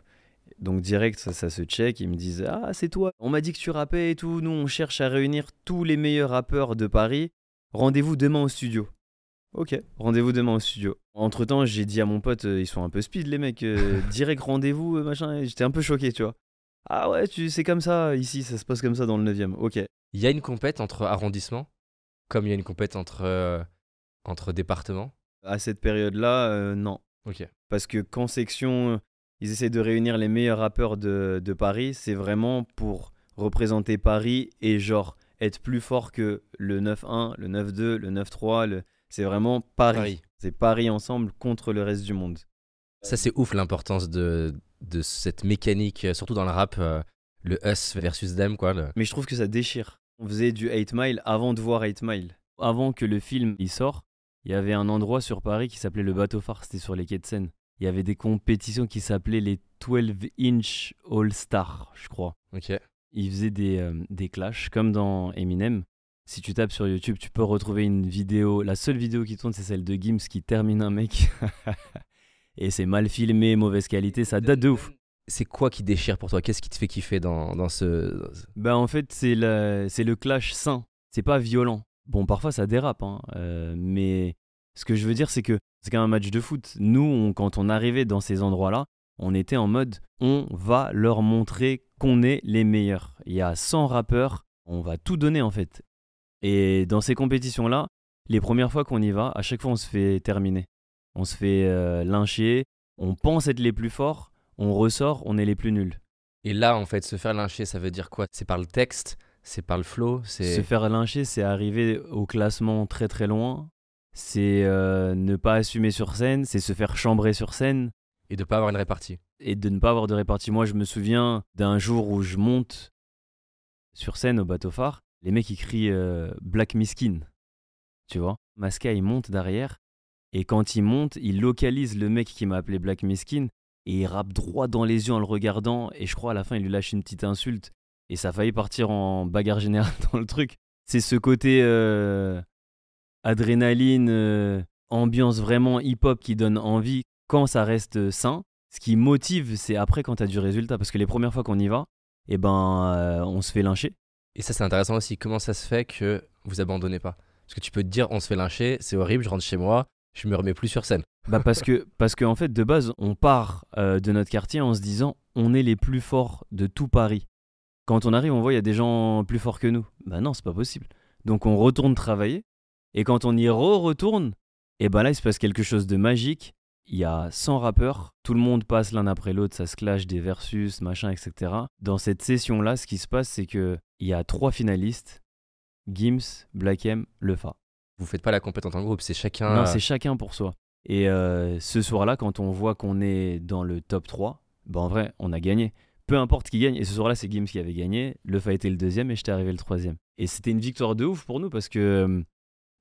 Donc direct, ça, ça se check, ils me disent Ah, c'est toi, on m'a dit que tu rappais et tout, nous on cherche à réunir tous les meilleurs rappeurs de Paris, rendez-vous demain au studio. Ok, rendez-vous demain au studio. Entre temps, j'ai dit à mon pote, euh, ils sont un peu speed les mecs, euh, direct rendez-vous, euh, machin, j'étais un peu choqué, tu vois. Ah ouais, tu c'est comme ça, ici, ça se passe comme ça dans le 9 ok. Il y a une compète entre arrondissements, comme il y a une compète entre, euh, entre départements? À cette période-là, euh, non. Parce que quand section, euh, ils essaient de réunir les meilleurs rappeurs de, de Paris, c'est vraiment pour représenter Paris et genre être plus fort que le 9-1, le 9-2, le 9-3. Le... C'est vraiment Paris. Paris. C'est Paris ensemble contre le reste du monde. Ça, c'est ouf l'importance de, de cette mécanique, euh, surtout dans le rap, euh, le us versus them, quoi. le- Mais je trouve que ça déchire. On faisait du 8 Mile avant de voir 8 Mile. Avant que le film y sort, il y avait un endroit sur Paris qui s'appelait le Bateau Phare, c'était sur les quais de Seine. Il y avait des compétitions qui s'appelaient les 12 Inch All Star, je crois. Ok. Ils faisaient des, euh, des clashs comme dans Eminem. Si tu tapes sur YouTube, tu peux retrouver une vidéo. La seule vidéo qui tourne, c'est celle de Gims qui termine un mec. Et c'est mal filmé, mauvaise qualité, ça date de ouf. C'est quoi qui déchire pour toi? Qu'est-ce qui te fait kiffer dans, dans ce. Bah en fait c'est le, c'est le clash sain, c'est pas violent. Bon parfois ça dérape, hein, euh, mais ce que je veux dire c'est que c'est quand même un match de foot. Nous quand on arrivait dans ces endroits-là, on était en mode on va leur montrer qu'on est les meilleurs. Il y a 100 rappeurs, on va tout donner en fait. Et dans ces compétitions-là, les premières fois qu'on y va, à chaque fois on se fait terminer. On se fait euh, lyncher, on pense être les plus forts, on ressort, on est les plus nuls. Et là, en fait, se faire lyncher, ça veut dire quoi? C'est par le texte? C'est par le flow Se faire lyncher, c'est arriver au classement très très loin. C'est euh, ne pas assumer sur scène, c'est se faire chambrer sur scène Et de pas avoir une répartie. et de ne pas avoir de répartie. Moi, je me souviens d'un jour où je monte sur scène au bateau phare, les mecs ils crient euh, Black Miskin. Tu vois? Masca il monte derrière et quand il monte, il localise le mec qui m'a appelé Black Miskin et il rappe droit dans les yeux en le regardant et je crois à la fin il lui lâche une petite insulte et ça a failli partir en bagarre générale dans le truc. C'est ce côté euh, adrénaline, euh, ambiance vraiment hip-hop qui donne envie quand ça reste sain. Ce qui motive, c'est après quand tu as du résultat. Parce que les premières fois qu'on y va, eh ben, euh, on se fait lyncher. Et ça, c'est intéressant aussi. Comment ça se fait que vous abandonnez pas? Parce que tu peux te dire, on se fait lyncher, c'est horrible, je rentre chez moi, je me remets plus sur scène. Bah parce que parce qu'en fait de base on part euh, de notre quartier en se disant on est les plus forts de tout Paris. Quand on arrive on voit il y a des gens plus forts que nous. Bah non c'est pas possible. Donc on retourne travailler et quand on y re-retourne, et ben là il se passe quelque chose de magique. Il y a 100 rappeurs, tout le monde passe l'un après l'autre, ça se clash des versus, machin, etc. Dans cette session-là, ce qui se passe, c'est que il y a trois finalistes Gims, Black M, Lefa. Vous faites pas la compète en groupe, c'est chacun. Non, euh, c'est chacun pour soi. Et euh, ce soir-là, quand on voit qu'on est dans le top 3, ben en vrai, on a gagné. Peu importe qui gagne. Et ce soir-là, c'est Gims qui avait gagné. Lefa était le deuxième et j'étais arrivé le troisième. Et c'était une victoire de ouf pour nous parce que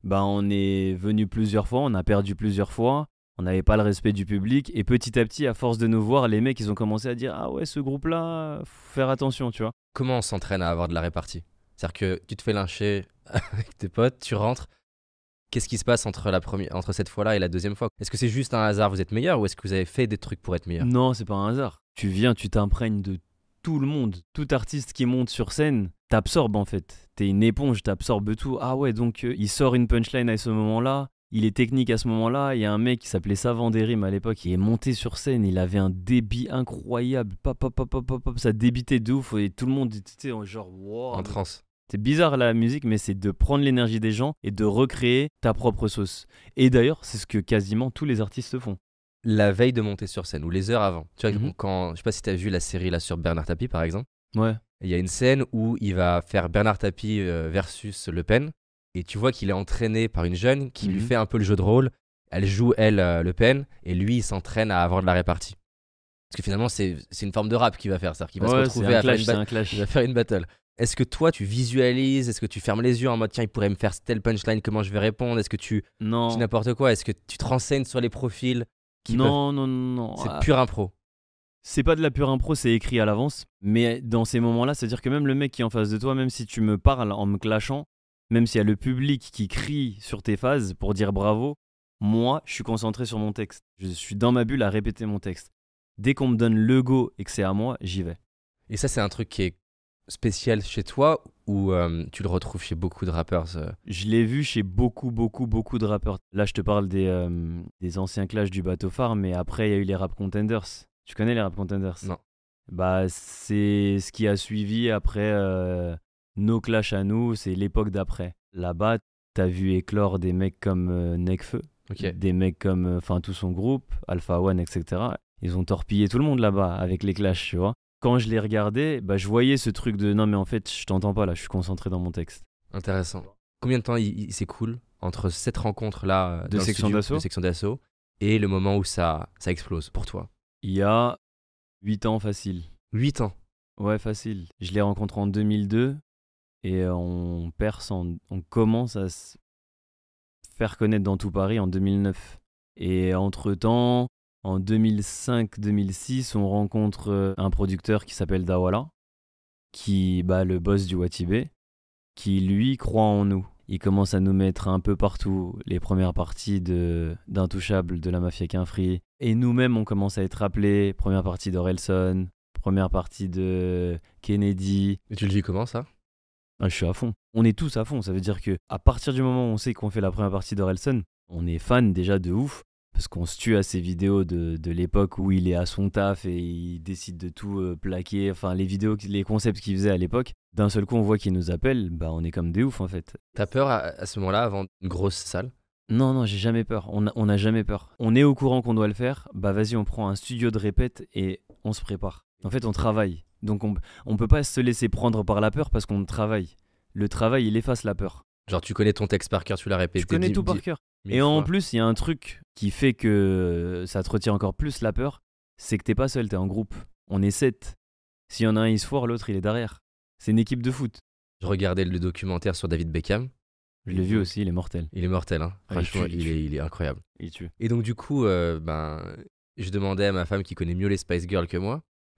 ben, on est venu plusieurs fois, on a perdu plusieurs fois. On n'avait pas le respect du public. Et petit à petit, à force de nous voir, les mecs, ils ont commencé à dire Ah ouais, ce groupe-là, faut faire attention, tu vois. Comment on s'entraîne à avoir de la répartie? C'est-à-dire que tu te fais lyncher avec tes potes, tu rentres. Qu'est-ce qui se passe entre, la première, entre cette fois-là et la deuxième fois? Est-ce que c'est juste un hasard, vous êtes meilleur, ou est-ce que vous avez fait des trucs pour être meilleur? Non, c'est pas un hasard. Tu viens, tu t'imprègnes de tout le monde. Tout artiste qui monte sur scène t'absorbe en fait. T'es une éponge, t'absorbes tout. Ah ouais, donc euh, il sort une punchline à ce moment-là. Il est technique à ce moment-là. Il y a un mec qui s'appelait Savant des Rimes à l'époque. Il est monté sur scène. Il avait un débit incroyable. Pop, pop, pop, pop, pop. Ça débitait de ouf. Et tout le monde était en genre, wow. En transe. C'est bizarre la musique, mais c'est de prendre l'énergie des gens et de recréer ta propre sauce. Et d'ailleurs, c'est ce que quasiment tous les artistes font. La veille de monter sur scène ou les heures avant. Tu vois, Mhm. quand, je sais pas si tu as vu la série là sur Bernard Tapie par exemple. Ouais. Il y a une scène où il va faire Bernard Tapie euh, versus Le Pen. Et tu vois qu'il est entraîné par une jeune qui lui Mhm. fait un peu le jeu de rôle. Elle joue, elle, euh, Le Pen. Et lui, il s'entraîne à avoir de la répartie. Parce que finalement, c'est une forme de rap qu'il va faire. C'est-à-dire qu'il va se Ouais, retrouver un à faire clash, une, c'est ba- un clash. il va faire une battle. Est-ce que toi, tu visualises Est-ce que tu fermes les yeux en mode tiens, il pourrait me faire tel punchline, comment je vais répondre? Est-ce que tu Non. n'importe quoi? Est-ce que tu te renseignes sur les profils? Qui peuvent- Non, non, non, non. C'est Ah, pur impro. C'est pas de la pure impro, c'est écrit à l'avance. Mais dans ces moments-là, c'est-à-dire que même le mec qui est en face de toi, même si tu me parles en me clashant, même s'il y a le public qui crie sur tes phases pour dire bravo, moi, je suis concentré sur mon texte. Je suis dans ma bulle à répéter mon texte. Dès qu'on me donne le go et que c'est à moi, j'y vais. Et ça, c'est un truc qui est spécial chez toi ou euh, tu le retrouves chez beaucoup de rappeurs euh, Je l'ai vu chez beaucoup, beaucoup, beaucoup de rappeurs. Là, je te parle des, euh, des anciens clashs du bateau phare, mais après, il y a eu les rap contenders. Tu connais les rap contenders? Non. Bah, c'est ce qui a suivi après euh, nos clashs à nous, c'est l'époque d'après. Là-bas, t'as vu éclore des mecs comme Ok. des mecs comme, enfin, tout son groupe, Alpha One, etc. Ils ont torpillé tout le monde là-bas avec les clashs, tu vois. Quand je les regardais, bah, je voyais ce truc de non, mais en fait, je t'entends pas là, je suis concentré dans mon texte. Intéressant. Combien de temps il, il s'écoule entre cette rencontre-là euh, De section d'assaut et le moment où ça, ça explose pour toi? Il y a 8 ans facile. 8 ans? Ouais, facile. Je l'ai rencontré en 2002 et on perce, en- on commence à se faire connaître dans tout Paris en 2009. Et entre-temps, en 2005-2006, on rencontre euh, un producteur qui s'appelle Dawala, qui bat le boss du Watibé, qui lui croit en nous. Il commence à nous mettre un peu partout les premières parties de d'Intouchable de la Mafia Quinfree. Et nous-mêmes, on commence à être appelés. Première partie d'Orelson, première partie de Kennedy. Et tu le vis comment ça? Ah, je suis à fond. On est tous à fond. Ça veut dire que à partir du moment où on sait qu'on fait la première partie d'Orelson, on est fan déjà de ouf. Parce qu'on se tue à ces vidéos de, de l'époque où il est à son taf et il décide de tout euh, plaquer. Enfin, les vidéos, les concepts qu'il faisait à l'époque. D'un seul coup, on voit qu'il nous appelle. Bah, on est comme des ouf en fait. T'as peur à, à ce moment-là avant une grosse salle? Non, non, j'ai jamais peur. On n'a on a jamais peur. On est au courant qu'on doit le faire. Bah vas-y, on prend un studio de répète et on se prépare. En fait, on travaille. Donc on on peut pas se laisser prendre par la peur parce qu'on travaille. Le travail, il efface la peur. Genre tu connais ton texte par cœur, tu l'as répété. Je connais tout par cœur. Et en fois. plus, il y a un truc qui fait que ça te retire encore plus la peur, c'est que t'es pas seul, t'es en groupe. On est sept. S'il y en a un, il se foire, l'autre, il est derrière. C'est une équipe de foot. Je regardais le documentaire sur David Beckham. Je l'ai vu aussi, il est mortel. Il est mortel, hein. Ah, il Franchement, tue, il il, tue. est, il est incroyable. Il tue. Et donc, du coup, euh, ben, je demandais à ma femme qui connaît mieux les Spice Girls que moi.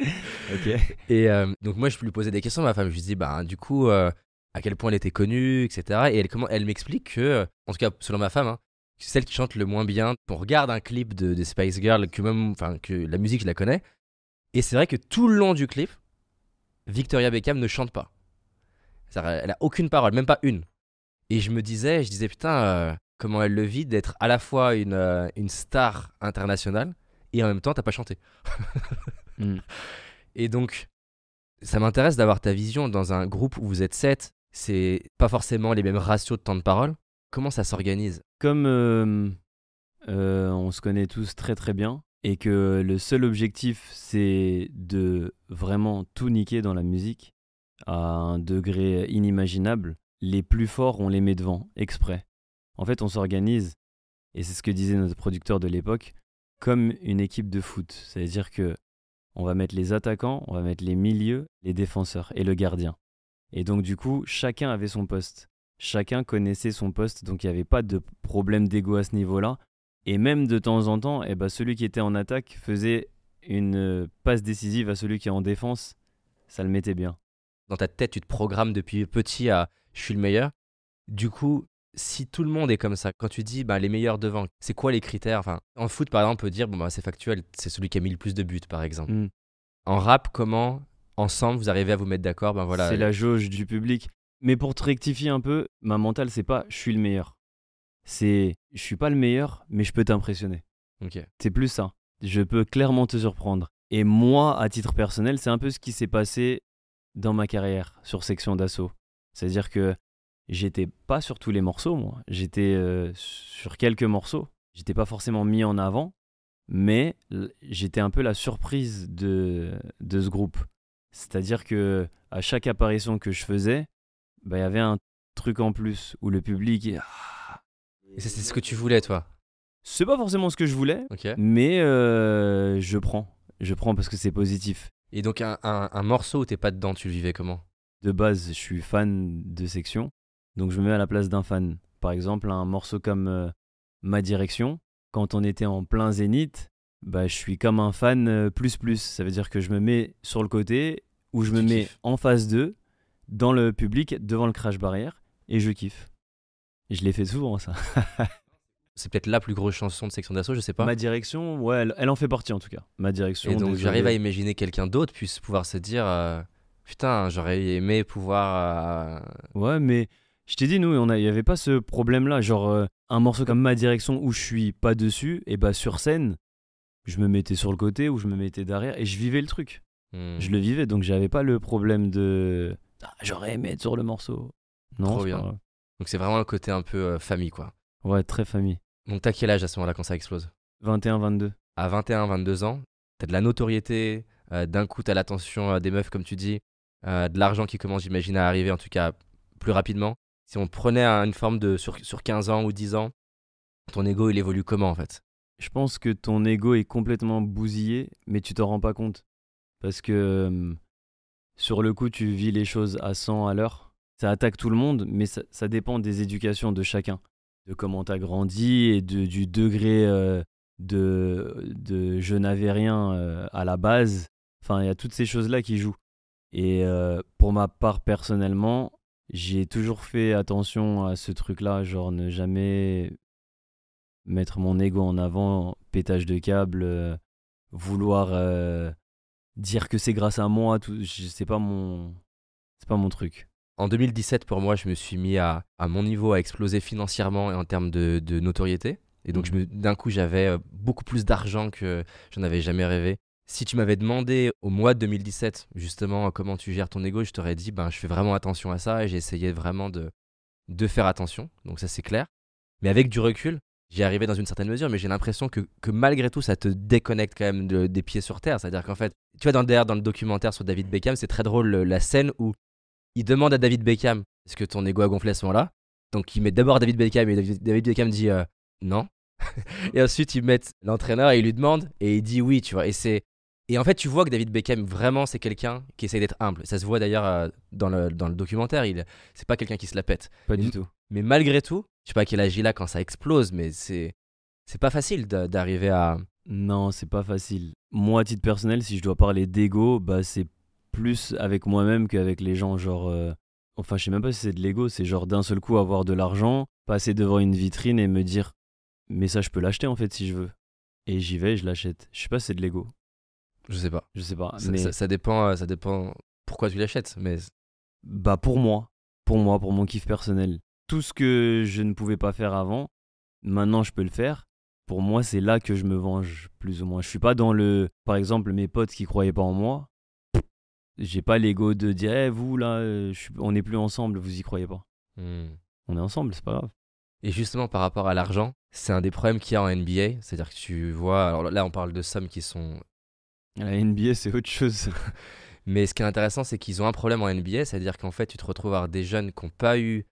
ok. Et euh, donc, moi, je lui posais des questions à ma femme. Je lui dis, ben, du coup, euh, à quel point elle était connue, etc. Et elle, comment, elle m'explique que, euh, en tout cas, selon ma femme, hein, c'est celle qui chante le moins bien. On regarde un clip de, des Spice Girls, que même, que la musique, je la connais. Et c'est vrai que tout le long du clip, Victoria Beckham ne chante pas. Elle a aucune parole, même pas une. Et je me disais, je disais, putain, euh, comment elle le vit d'être à la fois une, euh, une star internationale et en même temps, t'as pas chanté. Mm. Et donc, ça m'intéresse d'avoir ta vision dans un groupe où vous êtes sept. C'est pas forcément les mêmes ratios de temps de parole. Comment ça s'organise? Comme euh, euh, on se connaît tous très très bien et que le seul objectif c'est de vraiment tout niquer dans la musique à un degré inimaginable, les plus forts on les met devant exprès. En fait, on s'organise et c'est ce que disait notre producteur de l'époque comme une équipe de foot, c'est-à-dire que on va mettre les attaquants, on va mettre les milieux, les défenseurs et le gardien. Et donc du coup, chacun avait son poste chacun connaissait son poste, donc il n'y avait pas de problème d'ego à ce niveau-là. Et même de temps en temps, eh ben, celui qui était en attaque faisait une passe décisive à celui qui est en défense. Ça le mettait bien. Dans ta tête, tu te programmes depuis petit à je suis le meilleur. Du coup, si tout le monde est comme ça, quand tu dis bah, les meilleurs devant, c'est quoi les critères? Enfin, En foot, par exemple, on peut dire bon, bah, c'est factuel, c'est celui qui a mis le plus de buts, par exemple. Mm. En rap, comment ensemble vous arrivez à vous mettre d'accord ben, voilà, C'est la jauge du public. Mais pour te rectifier un peu, ma mentale, c'est pas je suis le meilleur. C'est je suis pas le meilleur, mais je peux t'impressionner. Ok. C'est plus ça. Je peux clairement te surprendre. Et moi, à titre personnel, c'est un peu ce qui s'est passé dans ma carrière sur section d'assaut. C'est-à-dire que j'étais pas sur tous les morceaux, moi. J'étais euh, sur quelques morceaux. j'étais pas forcément mis en avant, mais j'étais un peu la surprise de, de ce groupe. C'est-à-dire que à chaque apparition que je faisais, bah, il y avait un truc en plus où le public. ah, Et c'est c'est ce que tu voulais, toi? C'est pas forcément ce que je voulais, mais euh, je prends. Je prends parce que c'est positif. Et donc, un, un- un morceau où t'es pas dedans, tu le vivais comment? De base, je suis fan de section, donc je me mets à la place d'un fan. Par exemple, un morceau comme euh, Ma Direction, quand on était en plein zénith, bah, je suis comme un fan euh, plus plus. Ça veut dire que je me mets sur le côté ou je me mets kiffes. en face d'eux, dans le public, devant le crash barrière, et je kiffe. Et je l'ai fait souvent, ça. C'est peut-être la plus grosse chanson de Section d'Assaut, je sais pas. Ma Direction, ouais, elle, elle en fait partie en tout cas. Ma Direction. Et donc, j'arrive à imaginer quelqu'un d'autre puisse pouvoir se dire euh, Putain, j'aurais aimé pouvoir. euh, Ouais, mais je t'ai dit, nous, il n'y avait pas ce problème-là. Genre, euh, un morceau comme Ma Direction où je suis pas dessus, et bah sur scène, je me mettais sur le côté ou je me mettais derrière et je vivais le truc. hmm. Je le vivais, donc j'avais pas le problème de. Ah, J'aurais aimé être sur le morceau. Non, Trop bien. pas. Donc, c'est vraiment le côté un peu euh, famille, quoi. Ouais, très famille. Donc, t'as quel âge à ce moment-là quand ça explose? 21-22. À 21, 22 ans, t'as de la notoriété, euh, d'un coup, t'as l'attention euh, des meufs, comme tu dis, de l'argent qui commence, j'imagine, à arriver, en tout cas, plus rapidement. Si on prenait un- une forme de. Sur, sur 15 ans ou 10 ans, ton ego, il évolue comment, en fait? Je pense que ton ego est complètement bousillé, mais tu t'en rends pas compte. Parce que sur le coup, tu vis les choses à 100 à l'heure. Ça attaque tout le monde, mais ça, dépend des éducations de chacun. De comment tu as grandi et de- du degré de, de je n'avais rien à la base. Enfin, il y a toutes ces choses-là qui jouent. Et pour ma part, personnellement, j'ai toujours fait attention à ce truc-là, genre ne jamais mettre mon ego en avant, pétage de câble, euh, vouloir euh, dire que c'est grâce à moi, tout, c'est pas mon, c'est pas mon truc. En 2017, pour moi, je me suis mis à, à mon niveau à exploser financièrement et en termes de, de notoriété. Et donc, me- d'un coup, j'avais euh, beaucoup plus d'argent que j'en avais jamais rêvé. Si tu m'avais demandé au mois de 2017, justement, comment tu gères ton ego, je t'aurais dit, ben, je fais vraiment attention à ça et j'ai essayé vraiment de, de faire attention. Donc, ça, c'est clair. Mais avec du recul, j'y arrivé dans une certaine mesure, mais j'ai l'impression que, que malgré tout, ça te déconnecte quand même de- des pieds sur terre. C'est-à-dire qu'en fait, tu vois, dans, d'ailleurs, dans le documentaire sur David Beckham, c'est très drôle le- la scène où il demande à David Beckham est-ce que ton ego a gonflé à ce moment-là? Donc il met d'abord David Beckham et David, David Beckham dit euh, non. et ensuite ils mettent l'entraîneur et il lui demande et il dit oui, tu vois. Et c'est et en fait tu vois que David Beckham vraiment c'est quelqu'un qui essaye d'être humble. Ça se voit d'ailleurs euh, dans le, dans le documentaire. Il c'est pas quelqu'un qui se la pète. Pas du tout. Mais malgré tout, je sais pas quel âge il a quand ça explose, mais c'est c'est pas facile d'a- d'arriver à Non, c'est pas facile. Moi, à titre personnel, si je dois parler d'ego, bah c'est plus avec moi-même qu'avec les gens. Genre, euh, enfin, je sais même pas si c'est de l'ego, c'est genre d'un seul coup avoir de l'argent, passer devant une vitrine et me dire, mais ça, je peux l'acheter en fait si je veux. Et j'y vais, je l'achète. Je sais pas, si c'est de l'ego. je sais pas. Je sais pas. Ça, mais ça- ça dépend euh, ça dépend pourquoi tu l'achètes, mais bah pour moi, pour moi, pour mon kiff personnel. Tout ce que je ne pouvais pas faire avant, maintenant je peux le faire. Pour moi, c'est là que je me venge plus ou moins. Je suis pas dans le, par exemple, mes potes qui croyaient pas en moi. J'ai pas l'ego de dire, Eh, vous là, euh, je on n'est plus ensemble, vous y croyez pas. hmm. On est ensemble, c'est pas grave. Et justement, par rapport à l'argent, c'est un des problèmes qu'il y a en NBA. C'est-à-dire que tu vois, alors là, on parle de sommes qui sont. La NBA, c'est autre chose. Mais ce qui est intéressant, c'est qu'ils ont un problème en NBA. C'est-à-dire qu'en fait, tu te retrouves à des jeunes qui n'ont pas eu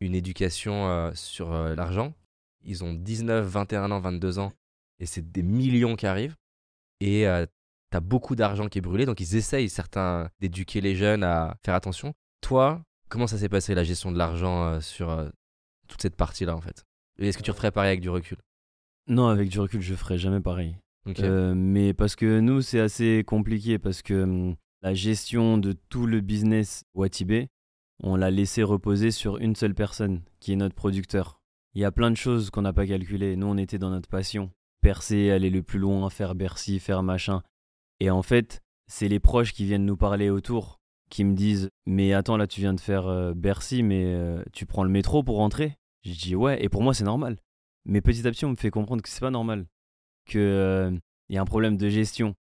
une éducation euh, sur euh, l'argent. Ils ont 19, 21 ans, 22 ans. Et c'est des millions qui arrivent. Et tu as beaucoup d'argent qui est brûlé. Donc, ils essayent, certains, d'éduquer les jeunes à faire attention. Toi, comment ça s'est passé, la gestion de l'argent euh, sur euh, toute cette partie-là, en fait? Est-ce que tu referais pareil avec du recul? Non, avec du recul, je ferai jamais pareil. Euh, mais parce que nous, c'est assez compliqué parce que hum, la gestion de tout le business Watibé, on l'a laissé reposer sur une seule personne, qui est notre producteur. Il y a plein de choses qu'on n'a pas calculées. Nous, on était dans notre passion. Percer, aller le plus loin, faire Bercy, faire machin. Et en fait, c'est les proches qui viennent nous parler autour, qui me disent Mais attends, là, tu viens de faire euh, Bercy, mais euh, tu prends le métro pour rentrer? Je dis Ouais, et pour moi, c'est normal. Mais petit à petit, on me fait comprendre que c'est pas normal qu'il y a un problème de gestion,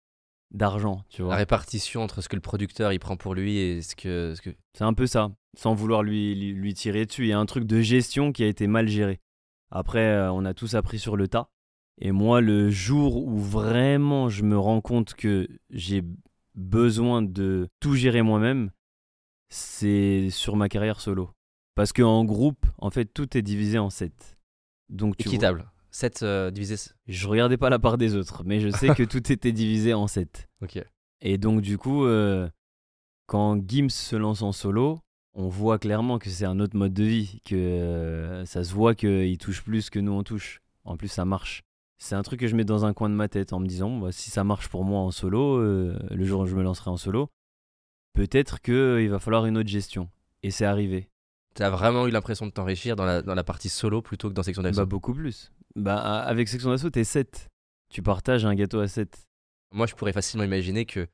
d'argent, tu La vois. répartition entre ce que le producteur il prend pour lui et ce que. Ce que... C'est un peu ça, sans vouloir lui, lui, lui tirer dessus. Il y a un truc de gestion qui a été mal géré. Après, euh, on a tous appris sur le tas. Et moi, le jour où vraiment je me rends compte que j'ai besoin de tout gérer moi-même, c'est sur ma carrière solo. Parce qu'en groupe, en fait, tout est divisé en 7. Donc, tu vois- Équitable. 7 divisé. je regardais pas la part des autres, mais je sais que tout était divisé en 7. Ok. Et donc, du coup, euh, quand Gims se lance en solo, on voit clairement que c'est un autre mode de vie, que euh, ça se voit qu'il touche plus que nous on touche. En plus, ça marche. C'est un truc que je mets dans un coin de ma tête en me disant, bah, si ça marche pour moi en solo, euh, le jour où je me lancerai en solo, peut-être qu'il va falloir une autre gestion. Et c'est arrivé. T'as vraiment eu l'impression de t'enrichir dans la, dans la partie solo plutôt que dans section d'assaut Bah, beaucoup plus. Bah, avec Section d'Assaut, t'es 7. Tu partages un gâteau à 7. Moi, je pourrais facilement imaginer que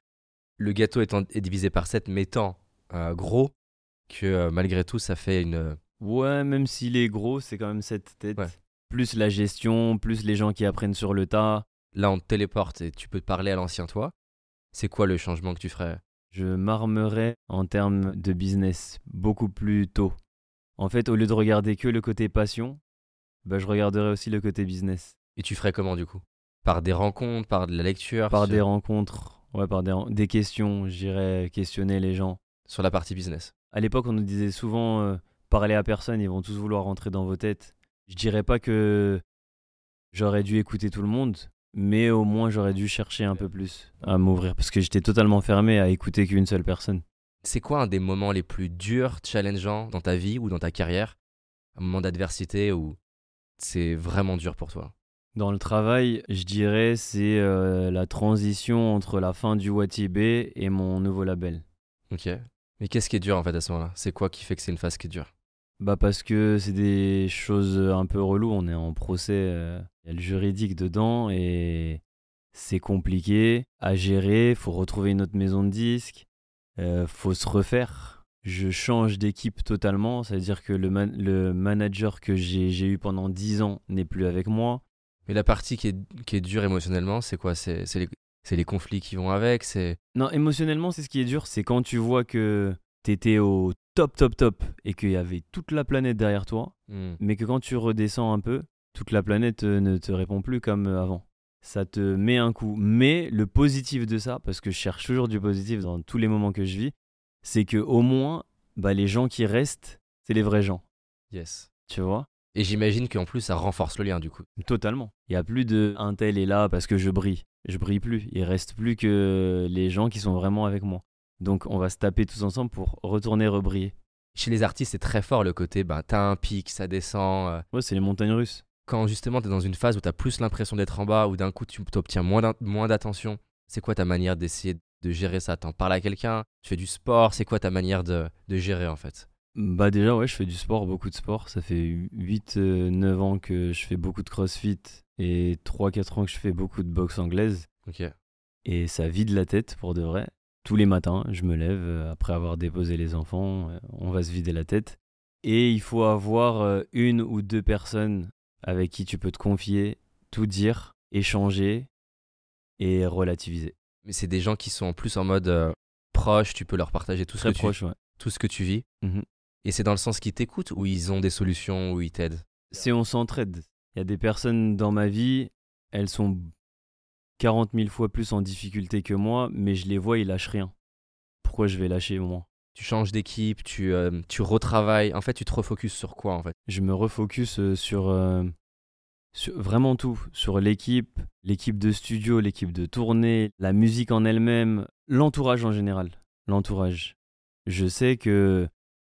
le gâteau étant, est divisé par 7, mettant euh, gros, que euh, malgré tout, ça fait une. euh, Ouais, même s'il est gros, c'est quand même 7 têtes. Ouais. Plus la gestion, plus les gens qui apprennent sur le tas. Là, on te téléporte et tu peux te parler à l'ancien toi. C'est quoi le changement que tu ferais? Je m'armerais en termes de business beaucoup plus tôt. En fait, au lieu de regarder que le côté passion, bah, je regarderais aussi le côté business. Et tu ferais comment du coup? Par des rencontres, par de la lecture Par sur, des rencontres, ouais, par des, des questions, j'irais questionner les gens. sur la partie business. À l'époque, on nous disait souvent euh, parler à personne, ils vont tous vouloir rentrer dans vos têtes. Je dirais pas que j'aurais dû écouter tout le monde, mais au moins j'aurais dû chercher un peu plus à m'ouvrir parce que j'étais totalement fermé à écouter qu'une seule personne. C'est quoi un des moments les plus durs, challengeants dans ta vie ou dans ta carrière? Un moment d'adversité où c'est vraiment dur pour toi Dans le travail, je dirais c'est euh, la transition entre la fin du Watibé et mon nouveau label. Ok. Mais qu'est-ce qui est dur en fait à ce moment-là? C'est quoi qui fait que c'est une phase qui est dure? Bah parce que c'est des choses un peu reloues, on est en procès, euh, il y a le juridique dedans et c'est compliqué à gérer, faut retrouver une autre maison de disques, euh, faut se refaire. Je change d'équipe totalement, c'est-à-dire que le, man- le manager que j'ai eu pendant 10 ans n'est plus avec moi. Mais la partie qui est, qui est dure émotionnellement, c'est quoi? C'est les, les conflits qui vont avec C'est Non, émotionnellement, c'est ce qui est dur, c'est quand tu vois que t'étais au top, top, top et qu'il y avait toute la planète derrière toi, Hmm. mais que quand tu redescends un peu, toute la planète euh, ne te répond plus comme euh, avant. Ça te met un coup. Mais le positif de ça, parce que je cherche toujours du positif dans tous les moments que je vis, c'est que au moins, bah, les gens qui restent, c'est les vrais gens. Yes. Tu vois? Et j'imagine qu'en plus, ça renforce le lien du coup. Totalement. Il y a plus de un tel est là parce que je brille. Je brille plus. Il reste plus que les gens qui sont vraiment avec moi. Donc on va se taper tous ensemble pour retourner rebriller. Chez les artistes, c'est très fort le côté, ben, t'as un pic, ça descend. euh, Ouais, c'est les montagnes russes. quand justement t'es dans une phase où t'as plus l'impression d'être en bas, ou d'un coup tu obtiens moins d'in- moins d'attention, c'est quoi ta manière d'essayer de gérer ça T'en parles à quelqu'un Tu fais du sport C'est quoi ta manière de, de gérer en fait? Bah déjà ouais, je fais du sport, beaucoup de sport. Ça fait 8-9 ans que je fais beaucoup de crossfit et 3-4 ans que je fais beaucoup de boxe anglaise. Ok. Et ça vide la tête pour de vrai. Tous les matins, je me lève euh, après avoir déposé les enfants, euh, on va se vider la tête. Et il faut avoir euh, une ou deux personnes avec qui tu peux te confier, tout dire, échanger et relativiser. Mais c'est des gens qui sont en plus en mode euh, proche, tu peux leur partager tout ce, Très que tu, ouais. tout ce que tu vis. Mhm. Et c'est dans le sens qu'ils t'écoutent ou ils ont des solutions ou ils t'aident? C'est on s'entraide. Il y a des personnes dans ma vie, elles sont 40 000 fois plus en difficulté que moi, mais je les vois, ils lâchent rien. Pourquoi je vais lâcher moi? Tu changes d'équipe, tu, euh, tu retravailles. En fait, tu te refocuses sur quoi en fait? Je me refocus euh, sur, euh, sur vraiment tout, sur l'équipe, l'équipe de studio, l'équipe de tournée, la musique en elle-même, l'entourage en général. L'entourage. Je sais que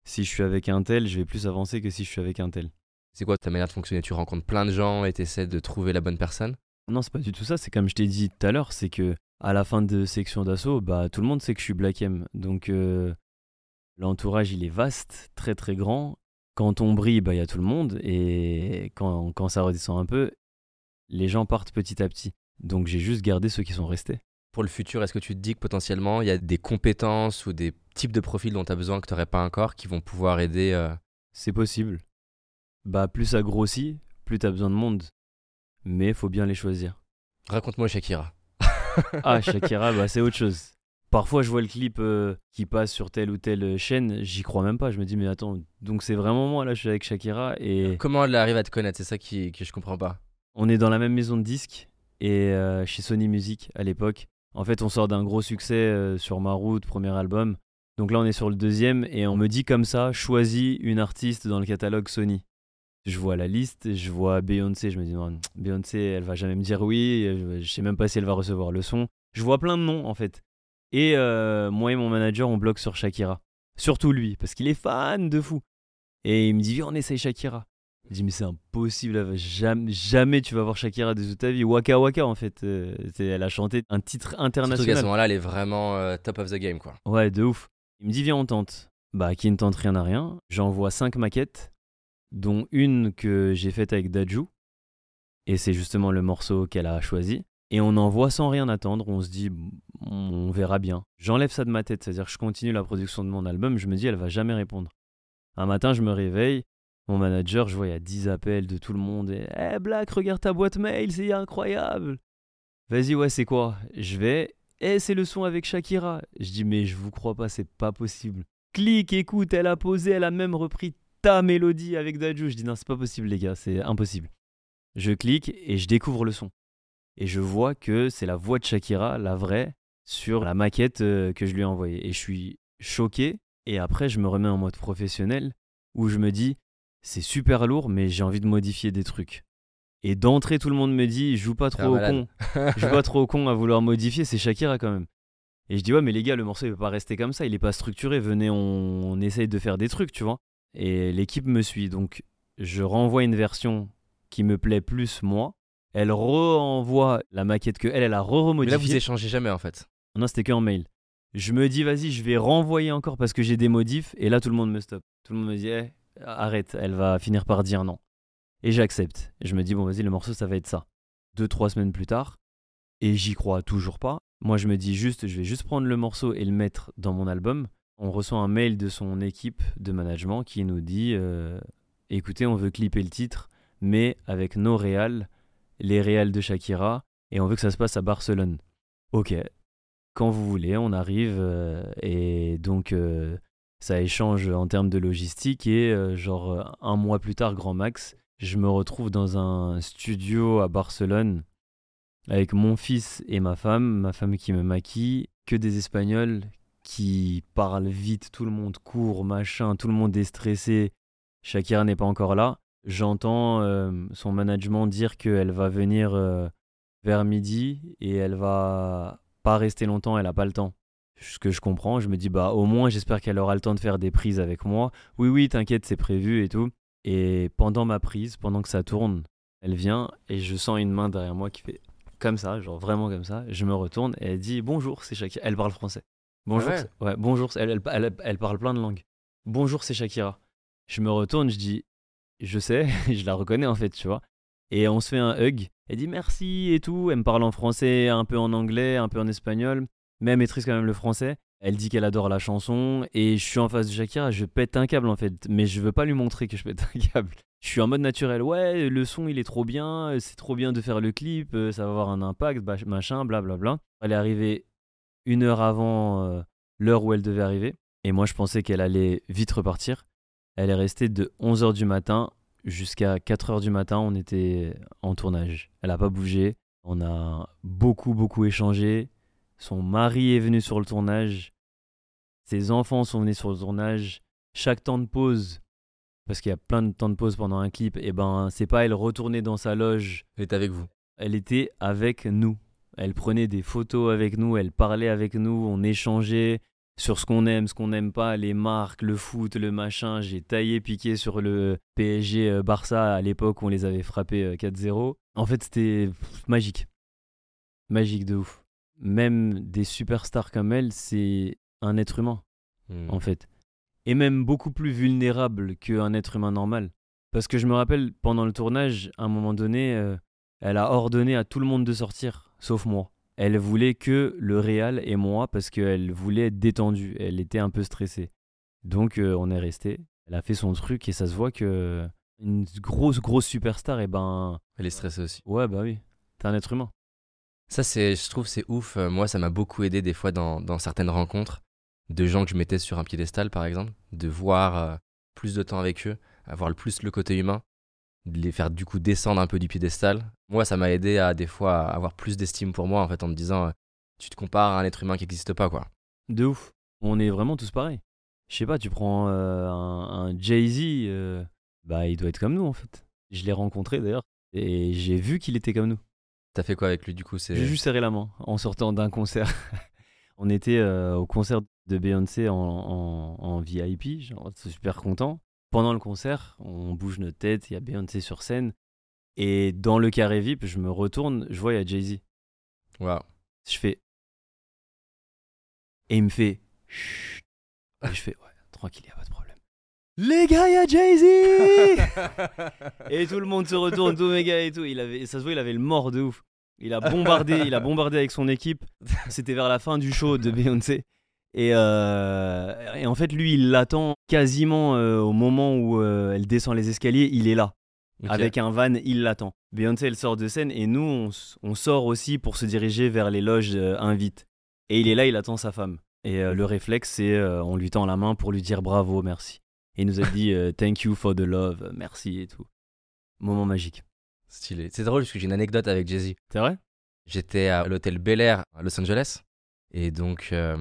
si je suis avec un tel, je vais plus avancer que si je suis avec un tel. C'est quoi ta manière de fonctionner? Tu rencontres plein de gens et tu essaies de trouver la bonne personne? Non, c'est pas du tout ça. C'est comme je t'ai dit tout à l'heure, c'est que à la fin de section d'assaut, bah tout le monde sait que je suis Black M. Donc euh, l'entourage il est vaste, très très grand. Quand on brille, bah il y a tout le monde et quand, quand ça redescend un peu, les gens partent petit à petit. Donc j'ai juste gardé ceux qui sont restés. Pour le futur, est-ce que tu te dis que potentiellement il y a des compétences ou des types de profils dont tu as besoin que tu n'aurais pas encore qui vont pouvoir aider euh, C'est possible. Bah plus ça grossit, plus t'as besoin de monde. Mais faut bien les choisir. Raconte-moi Shakira. Ah, Shakira, bah, c'est autre chose. Parfois, je vois le clip euh, qui passe sur telle ou telle chaîne, j'y crois même pas. Je me dis, mais attends, donc c'est vraiment moi là, je suis avec Shakira et Comment elle arrive à te connaître? C'est ça qui, que je comprends pas. On est dans la même maison de disques et euh, chez Sony Music à l'époque. En fait, on sort d'un gros succès euh, sur ma route, premier album. Donc là, on est sur le deuxième et on me dit comme ça, choisis une artiste dans le catalogue Sony. Je vois la liste, je vois Beyoncé, je me dis non, Beyoncé, elle va jamais me dire oui, je sais même pas si elle va recevoir le son. Je vois plein de noms en fait. Et euh, moi et mon manager, on bloque sur Shakira. Surtout lui, parce qu'il est fan de fou. Et il me dit, viens, on essaye Shakira. Je dis, mais c'est impossible, jamais, jamais tu vas voir Shakira de toute ta vie. Waka Waka, en fait. Euh, elle a chanté un titre international. Surtout qu'à ce moment-là, elle est vraiment euh, top of the game, quoi. Ouais, de ouf. Il me dit, viens, on tente. Bah, qui ne tente rien à rien. J'envoie cinq maquettes, dont une que j'ai faite avec Daju. Et c'est justement le morceau qu'elle a choisi. Et on envoie sans rien attendre, on se dit, on verra bien. J'enlève ça de ma tête, c'est-à-dire je continue la production de mon album, je me dis, elle va jamais répondre. Un matin, je me réveille, mon manager, je vois, il y a 10 appels de tout le monde, et hey, Black, regarde ta boîte mail, c'est incroyable. Vas-y, ouais, c'est quoi? Je vais, eh, c'est le son avec Shakira. Je dis, mais je vous crois pas, c'est pas possible. Clique, écoute, elle a posé, elle a même repris ta mélodie avec Daju. Je dis, non, c'est pas possible, les gars, c'est impossible. Je clique et je découvre le son et je vois que c'est la voix de Shakira, la vraie, sur la maquette euh, que je lui ai envoyée. Et je suis choqué. Et après, je me remets en mode professionnel où je me dis, c'est super lourd, mais j'ai envie de modifier des trucs. Et d'entrée, tout le monde me dit, joue pas trop au con. joue pas trop au con à vouloir modifier, c'est Shakira quand même. Et je dis, ouais, mais les gars, le morceau, il peut pas rester comme ça, il est pas structuré. Venez, on, on essaye de faire des trucs, tu vois. Et l'équipe me suit. Donc, je renvoie une version qui me plaît plus, moi. Elle renvoie la maquette que elle, elle a re-remodifiée. Là, vous échangez jamais en fait. Non, c'était qu'en mail. Je me dis, vas-y, je vais renvoyer encore parce que j'ai des modifs. Et là, tout le monde me stoppe. Tout le monde me dit, eh, arrête, elle va finir par dire non. Et j'accepte. Je me dis, bon, vas-y, le morceau, ça va être ça. Deux, trois semaines plus tard, et j'y crois toujours pas. Moi, je me dis juste, je vais juste prendre le morceau et le mettre dans mon album. On reçoit un mail de son équipe de management qui nous dit, euh, écoutez, on veut clipper le titre, mais avec nos réals les réels de Shakira et on veut que ça se passe à Barcelone. Ok, quand vous voulez, on arrive euh, et donc euh, ça échange en termes de logistique et euh, genre un mois plus tard, grand max, je me retrouve dans un studio à Barcelone avec mon fils et ma femme, ma femme qui me maquille, que des Espagnols qui parlent vite, tout le monde court, machin, tout le monde est stressé, Shakira n'est pas encore là. J'entends son management dire qu'elle va venir vers midi et elle va pas rester longtemps, elle a pas le temps. Ce que je comprends, je me dis bah au moins j'espère qu'elle aura le temps de faire des prises avec moi. Oui oui, t'inquiète, c'est prévu et tout. Et pendant ma prise, pendant que ça tourne, elle vient et je sens une main derrière moi qui fait comme ça, genre vraiment comme ça. Je me retourne et elle dit bonjour, c'est Shakira. Elle parle français. Bonjour, ah ouais. bonjour, elle, elle, elle parle plein de langues. Bonjour, c'est Shakira. Je me retourne, je dis je sais, je la reconnais en fait, tu vois. Et on se fait un hug. Elle dit merci et tout. Elle me parle en français, un peu en anglais, un peu en espagnol. Mais elle maîtrise quand même le français. Elle dit qu'elle adore la chanson. Et je suis en face de Shakira, je pète un câble en fait. Mais je veux pas lui montrer que je pète un câble. Je suis en mode naturel. Ouais, le son il est trop bien. C'est trop bien de faire le clip. Euh, ça va avoir un impact, machin, blablabla. Elle est arrivée une heure avant euh, l'heure où elle devait arriver. Et moi je pensais qu'elle allait vite repartir. Elle est restée de 11h du matin jusqu'à 4h du matin. On était en tournage. Elle n'a pas bougé. On a beaucoup, beaucoup échangé. Son mari est venu sur le tournage. Ses enfants sont venus sur le tournage. Chaque temps de pause, parce qu'il y a plein de temps de pause pendant un clip, et eh ben c'est pas elle retourner dans sa loge. Elle était avec vous. Elle était avec nous. Elle prenait des photos avec nous, elle parlait avec nous, on échangeait sur ce qu'on aime, ce qu'on n'aime pas, les marques, le foot, le machin. J'ai taillé, piqué sur le PSG euh, Barça à l'époque où on les avait frappés 4-0. Euh, en fait, c'était magique. Magique de ouf. Même des superstars comme elle, c'est un être humain, hmm. en fait. Et même beaucoup plus vulnérable qu'un être humain normal. Parce que je me rappelle, pendant le tournage, à un moment donné, euh, elle a ordonné à tout le monde de sortir, sauf moi. Elle voulait que le Real et moi parce qu'elle voulait être détendue. Elle était un peu stressée. Donc euh, on est resté. Elle a fait son truc et ça se voit que une grosse grosse superstar et eh ben elle est stressée aussi. Ouais bah oui. T'es un être humain. Ça c'est je trouve c'est ouf. Euh, moi ça m'a beaucoup aidé des fois dans, dans, certaines rencontres de gens que je mettais sur un piédestal par exemple, de voir euh, plus de temps avec eux, avoir le plus le côté humain. De les faire du coup descendre un peu du piédestal. Moi, ça m'a aidé à des fois à avoir plus d'estime pour moi en fait en me disant euh, tu te compares à un être humain qui n'existe pas quoi. De ouf. On est vraiment tous pareils. Je sais pas, tu prends euh, un, un Jay-Z, euh, bah il doit être comme nous en fait. Je l'ai rencontré d'ailleurs et j'ai vu qu'il était comme nous. T'as fait quoi avec lui du coup. J'ai juste serré la main en sortant d'un concert. on était euh, au concert de Beyoncé en, en, en VIP, genre super content. Pendant le concert, on bouge notre tête, il y a Beyoncé sur scène. Et dans le carré VIP, je me retourne, je vois il y a Jay-Z. Waouh. Je fais. Et il me fait. Chut. Et je fais, ouais, tranquille, y a pas de problème. Les gars, il y a Jay-Z Et tout le monde se retourne, tous mes gars et tout. Il avait, ça se voit, il avait le mort de ouf. Il a bombardé, il a bombardé avec son équipe. C'était vers la fin du show de Beyoncé. Et, euh, et en fait, lui, il l'attend quasiment euh, au moment où euh, elle descend les escaliers. Il est là. Avec un van, il l'attend. Beyoncé, elle sort de scène et nous, on, sort aussi pour se diriger vers les loges invites. Et il est là, il attend sa femme. Et le réflexe, c'est on lui tend la main pour lui dire bravo, merci. Et il nous a dit thank you for the love, merci et tout. Moment magique. Stylé. C'est drôle parce que j'ai une anecdote avec Jay-Z. C'est vrai? J'étais à l'hôtel Bel Air à Los Angeles. Et donc, euh,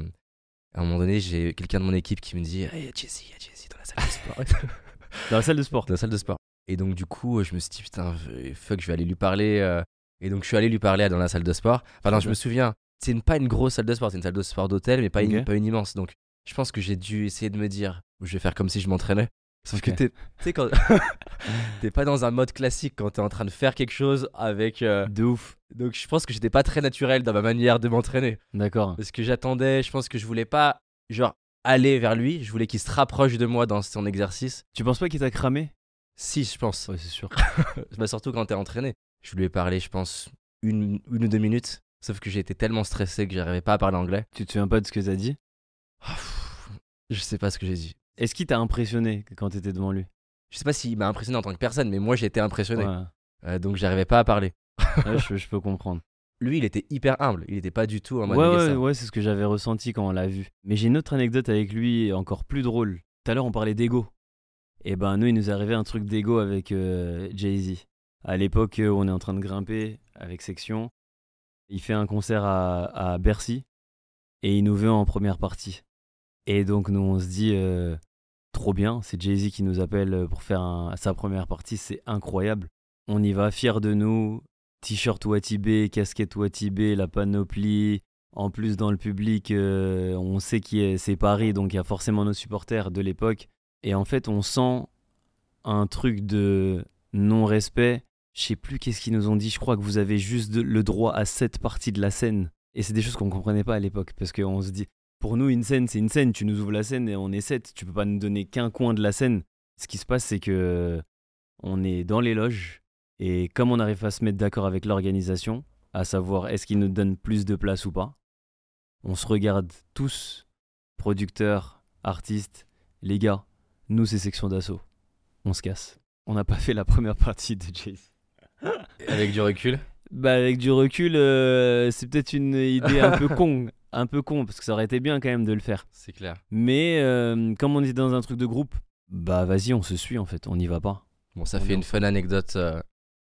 à un moment donné, j'ai quelqu'un de mon équipe qui me dit Hey, il y a Jay-Z, il y a Jay-Z dans la salle de sport. Dans la salle de sport. dans la salle de sport. Et donc, du coup, je me suis dit Putain, fuck, je vais aller lui parler. euh. Et donc, je suis allé lui parler dans la salle de sport. Enfin, non, je me souviens, c'est une- pas une grosse salle de sport, c'est une salle de sport d'hôtel, mais pas, une, pas une immense. Donc, je pense que j'ai dû essayer de me dire Je vais faire comme si je m'entraînais. Sauf que t'es- quand. pas dans un mode classique quand t'es en train de faire quelque chose avec. euh, De ouf. Donc je pense que j'étais pas très naturel dans ma manière de m'entraîner. D'accord. Parce que j'attendais, je pense que je voulais pas, genre, aller vers lui. Je voulais qu'il se rapproche de moi dans son exercice. Tu penses pas qu'il t'a cramé? Si, je pense. Ouais, c'est sûr. Bah, surtout quand t'es entraîné. Je lui ai parlé, je pense, une, une ou deux minutes. Sauf que j'ai été tellement stressé que j'arrivais pas à parler anglais. Tu te souviens pas de ce que t'as dit? Ah, Je sais pas ce que j'ai dit. Est-ce qu'il t'a impressionné quand t'étais devant lui? Je sais pas s'il m'a impressionné en tant que personne, mais moi j'ai été impressionné. Ouais. Euh, donc j'arrivais pas à parler. Ouais, je, je peux comprendre. Lui, il était hyper humble. Il était pas du tout en mode Ouais, ouais, c'est ce que j'avais ressenti quand on l'a vu. Mais j'ai une autre anecdote avec lui, encore plus drôle. Tout à l'heure, on parlait d'ego. Et ben, nous, il nous arrivé un truc d'ego avec euh, Jay-Z. À l'époque, euh, on est en train de grimper avec Section. Il fait un concert à, à Bercy. Et il nous veut en première partie. Et donc, nous, on se dit, euh, trop bien, c'est Jay-Z qui nous appelle pour faire sa première partie, c'est incroyable. On y va, fier de nous, t-shirt Watibé, casquette Watibé, la panoplie. En plus, dans le public, euh, on sait qui est, c'est Paris, donc il y a forcément nos supporters de l'époque. Et en fait, on sent un truc de non-respect. Je sais plus qu'est-ce qu'ils nous ont dit. Je crois que vous avez juste le droit à cette partie de la scène. Et c'est des choses qu'on comprenait pas à l'époque, parce qu'on se dit, pour nous, une scène, c'est une scène. Tu nous ouvres la scène et on est sept. Tu peux pas nous donner qu'un coin de la scène. Ce qui se passe, c'est que on est dans les loges et comme on n'arrive pas à se mettre d'accord avec l'organisation, à savoir est-ce qu'ils nous donnent plus de place ou pas, on se regarde tous, producteurs, artistes, les gars, nous c'est section d'assaut. On se casse. On n'a pas fait la première partie de Jay-Z. Avec du recul? Bah avec du recul, euh, c'est peut-être une idée un peu con, un peu con, parce que ça aurait été bien quand même de le faire. C'est clair. Mais euh, comme on est dans un truc de groupe, bah vas-y, on se suit en fait, on n'y va pas. Bon, ça On fait une fun anecdote. euh,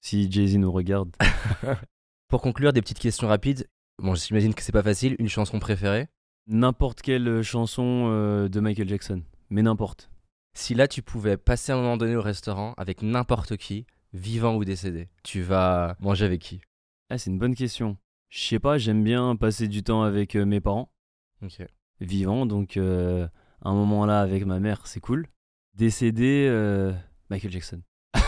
Si Jay-Z nous regarde, Pour conclure, des petites questions rapides. Bon, j'imagine que c'est pas facile. Une chanson préférée? N'importe quelle chanson euh, de Michael Jackson, mais n'importe. Si là, tu pouvais passer un moment donné au restaurant avec n'importe qui, vivant ou décédé, tu vas manger avec qui? Ah, c'est une bonne question. Je sais pas, j'aime bien passer du temps avec euh, mes parents, Ok. vivants, donc euh, un moment là avec ma mère, c'est cool. Décédé, euh, Michael Jackson.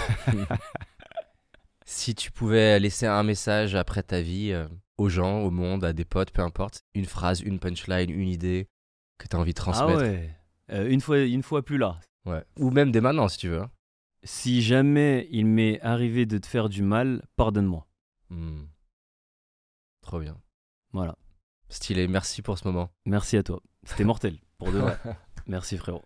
Si tu pouvais laisser un message après ta vie euh, aux gens, au monde, à des potes, peu importe, une phrase, une punchline, une idée que tu as envie de Ah transmettre. ouais, Euh, une, fois, une fois plus là. Ouais. Ou même dès maintenant, si tu veux. hein. Si jamais il m'est arrivé de te faire du mal, pardonne-moi. Hmm. Trop bien. Voilà. Stylé, merci pour ce moment. Merci à toi. C'était mortel, pour de vrai. Merci frérot.